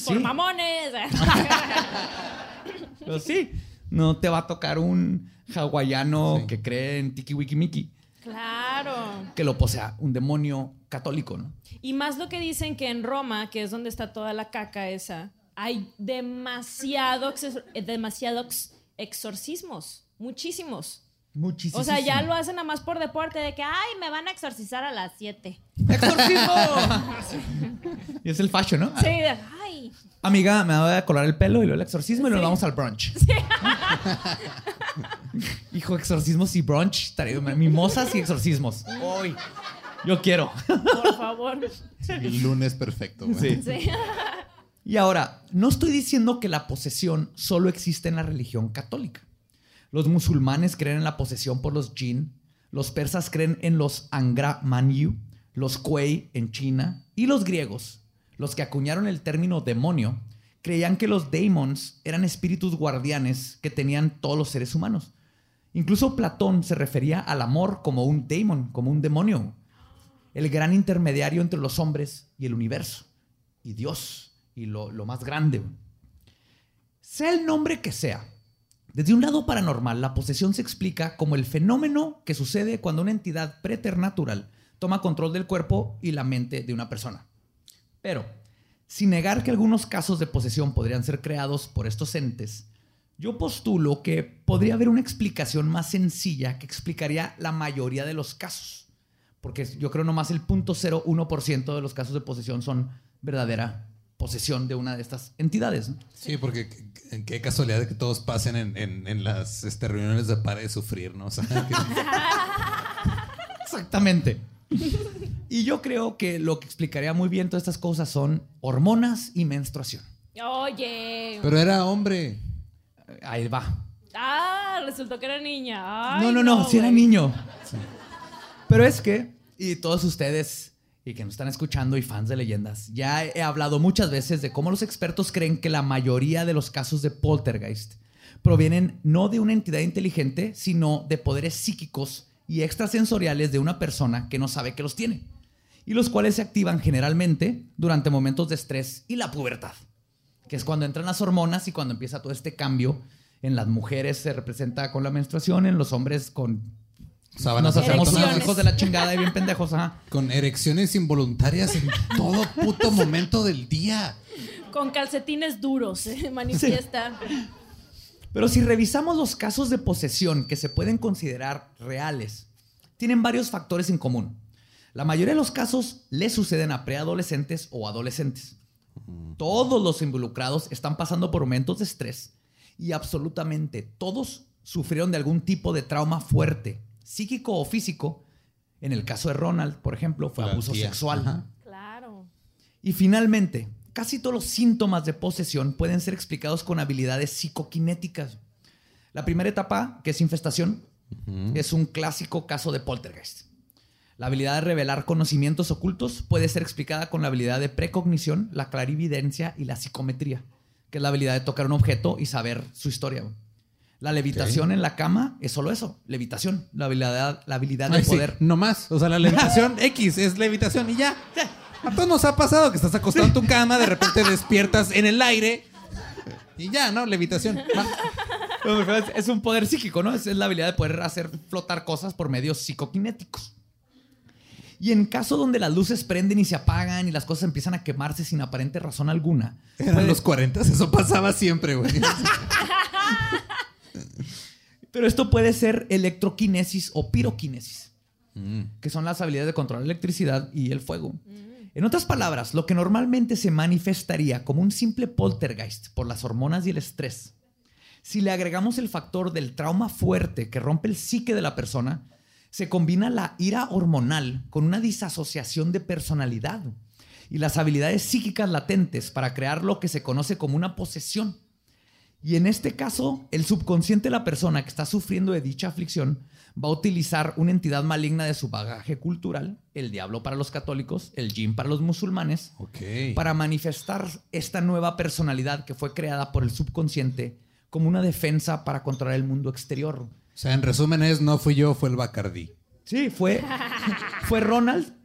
Por mamones. Pero sí, no te va a tocar un hawaiano Sí. que cree en Tiki Wiki Miki claro. que lo posea un demonio católico, ¿no? Y más lo que dicen que en Roma, que es donde está toda la caca esa, hay demasiado, eh, demasiados exorcismos. Muchísimos. Muchísimo. O sea, ya lo hacen nada más por deporte, de que, ay, me van a exorcizar a las 7. ¡Exorcismo! y es el fashion, ¿no? Sí, de, ay. Amiga, me voy a colar el pelo y luego el exorcismo y luego vamos al brunch. Hijo, exorcismos y brunch. Estaré- Mimosas y exorcismos. Hoy. Yo quiero. Por favor. El lunes perfecto. güey. Sí. Y ahora, no estoy diciendo que la posesión solo existe en la religión católica. Los musulmanes creen en la posesión por los jinn, los persas creen en los Angra Manyu, los Kuei en China y los griegos, los que acuñaron el término demonio, creían que los daemons eran espíritus guardianes que tenían todos los seres humanos. Incluso Platón se refería al amor como un daemon, como un demonio, el gran intermediario entre los hombres y el universo, y Dios, y lo, más grande. Sea el nombre que sea, desde un lado paranormal, la posesión se explica como el fenómeno que sucede cuando una entidad preternatural toma control del cuerpo y la mente de una persona. Pero, sin negar que algunos casos de posesión podrían ser creados por estos entes, yo postulo que podría haber una explicación más sencilla que explicaría la mayoría de los casos. Porque yo creo nomás el 0.01% de los casos de posesión son verdadera posesión de una de estas entidades. ¿no? Sí, porque qué- en qué casualidad que todos pasen en, en- en las este, reuniones de para de sufrir, ¿no? O sea, que- Exactamente. Y yo creo que lo que explicaría muy bien todas estas cosas son hormonas y menstruación. Oye. pero era hombre. Ahí va. Ah, resultó que era niña. Ay, no, no, no, si era niño. Pero es que, y todos ustedes y que nos están escuchando y fans de leyendas, ya he hablado muchas veces de cómo los expertos creen que la mayoría de los casos de poltergeist provienen no de una entidad inteligente, sino de poderes psíquicos y extrasensoriales de una persona que no sabe que los tiene, y los cuales se activan generalmente durante momentos de estrés y la pubertad, que es cuando entran las hormonas y cuando empieza todo este cambio. En las mujeres se representa con la menstruación, en los hombres con Sábanas nos hacemos unos hijos de la chingada y bien pendejos, ajá. Con erecciones involuntarias en todo puto momento del día. Con calcetines duros, se manifiesta. Pero si revisamos los casos de posesión que se pueden considerar reales, tienen varios factores en común. La mayoría de los casos le suceden a preadolescentes o adolescentes. Todos los involucrados están pasando por momentos de estrés y absolutamente todos sufrieron de algún tipo de trauma fuerte, psíquico o físico. En el caso de Ronald, por ejemplo, fue La abuso tía. sexual. Ajá. Claro. Y finalmente, casi todos los síntomas de posesión pueden ser explicados con habilidades psicoquinéticas. La primera etapa, que es infestación, es un clásico caso de poltergeist. La habilidad de revelar conocimientos ocultos puede ser explicada con la habilidad de precognición, la clarividencia y la psicometría, que es la habilidad de tocar un objeto y saber su historia. La levitación en la cama es solo eso, levitación, la habilidad, la habilidad de sí, poder no más. O sea, la levitación X es levitación y ya. A todos nos ha pasado que estás acostado en tu cama, de repente despiertas en el aire y ya, ¿no? Levitación. Va. Es, un poder psíquico, ¿no? Es, es la habilidad de poder hacer flotar cosas por medios psicoquinéticos. Y en caso donde las luces prenden y se apagan y las cosas empiezan a quemarse sin aparente razón alguna, Eran puede- los 40, eso pasaba siempre, güey. pero esto puede ser electroquinesis o piroquinesis, que son las habilidades de controlar la electricidad y el fuego. En otras palabras, lo que normalmente se manifestaría como un simple poltergeist por las hormonas y el estrés, si le agregamos el factor del trauma fuerte que rompe el psique de la persona, se combina la ira hormonal con una disasociación de personalidad y las habilidades psíquicas latentes para crear lo que se conoce como una posesión. Y en este caso, el subconsciente de la persona que está sufriendo de dicha aflicción va a utilizar una entidad maligna de su bagaje cultural, el diablo para los católicos, el jin para los musulmanes, para manifestar esta nueva personalidad que fue creada por el subconsciente como una defensa para controlar el mundo exterior. O sea, en resumen es, no fui yo, fue el Bacardí. Sí, fue, fue Ronald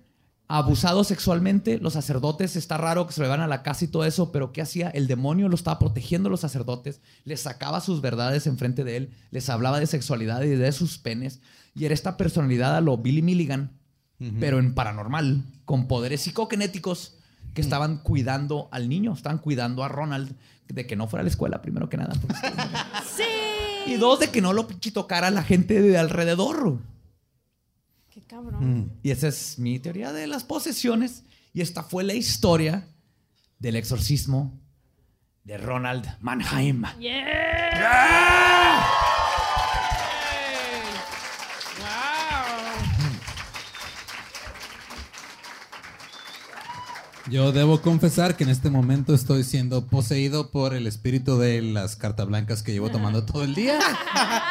abusado sexualmente. Los sacerdotes, está raro que se le van a la casa y todo eso, pero ¿qué hacía? El demonio lo estaba protegiendo a los sacerdotes, les sacaba sus verdades enfrente de él, les hablaba de sexualidad y de sus penes. Y era esta personalidad a lo Billy Milligan, pero en paranormal, con poderes psicokinéticos que estaban cuidando al niño, estaban cuidando a Ronald de que no fuera a la escuela, primero que nada. porque- Sí. y dos, de que no lo tocara la gente de alrededor. Cabrón. Y esa es mi teoría de las posesiones. Y esta fue la historia del exorcismo de Ronald Mannheim. Yeah. Wow. Yo debo confesar que en este momento estoy siendo poseído por el espíritu de las cartas blancas que llevo tomando todo el día.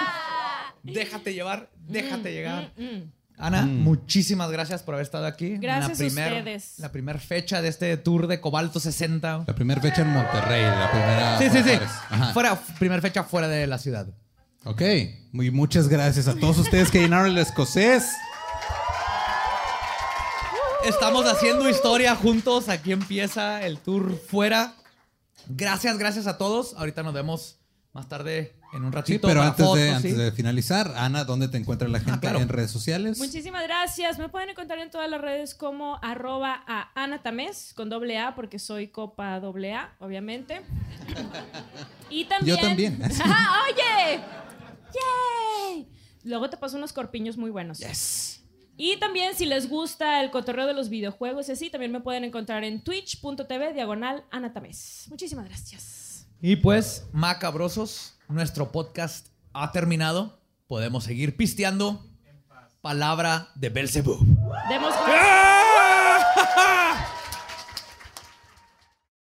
Déjate llevar, déjate llegar. Mm. Ana, muchísimas gracias por haber estado aquí. Gracias a la primer, ustedes. La primera fecha de este tour de Cobalto 60. La primera fecha en Monterrey, la primera. Sí, sí, sí. Fuera, primer fecha fuera de la ciudad. Ok. Muy muchas gracias a todos ustedes que llenaron el escocés. Estamos haciendo historia juntos. Aquí empieza el tour fuera. Gracias, gracias a todos. Ahorita nos vemos más tarde en un ratito. Sí, pero antes, de, antes de finalizar, Ana, ¿dónde te encuentra la ah, gente en redes sociales? Muchísimas gracias. Me pueden encontrar en todas las redes como arroba a Ana Tamés con doble A, porque soy copa doble A, obviamente. y también. Yo también. Ah, ¡Oye! ¡Yay! Luego te paso unos corpiños muy buenos. Y también si les gusta el cotorreo de los videojuegos y así, también me pueden encontrar en twitch.tv diagonal Ana Tamés. Muchísimas gracias. Y pues, macabrosos, nuestro podcast ha terminado. Podemos seguir pisteando. Palabra de Belzebub. ¡Eh!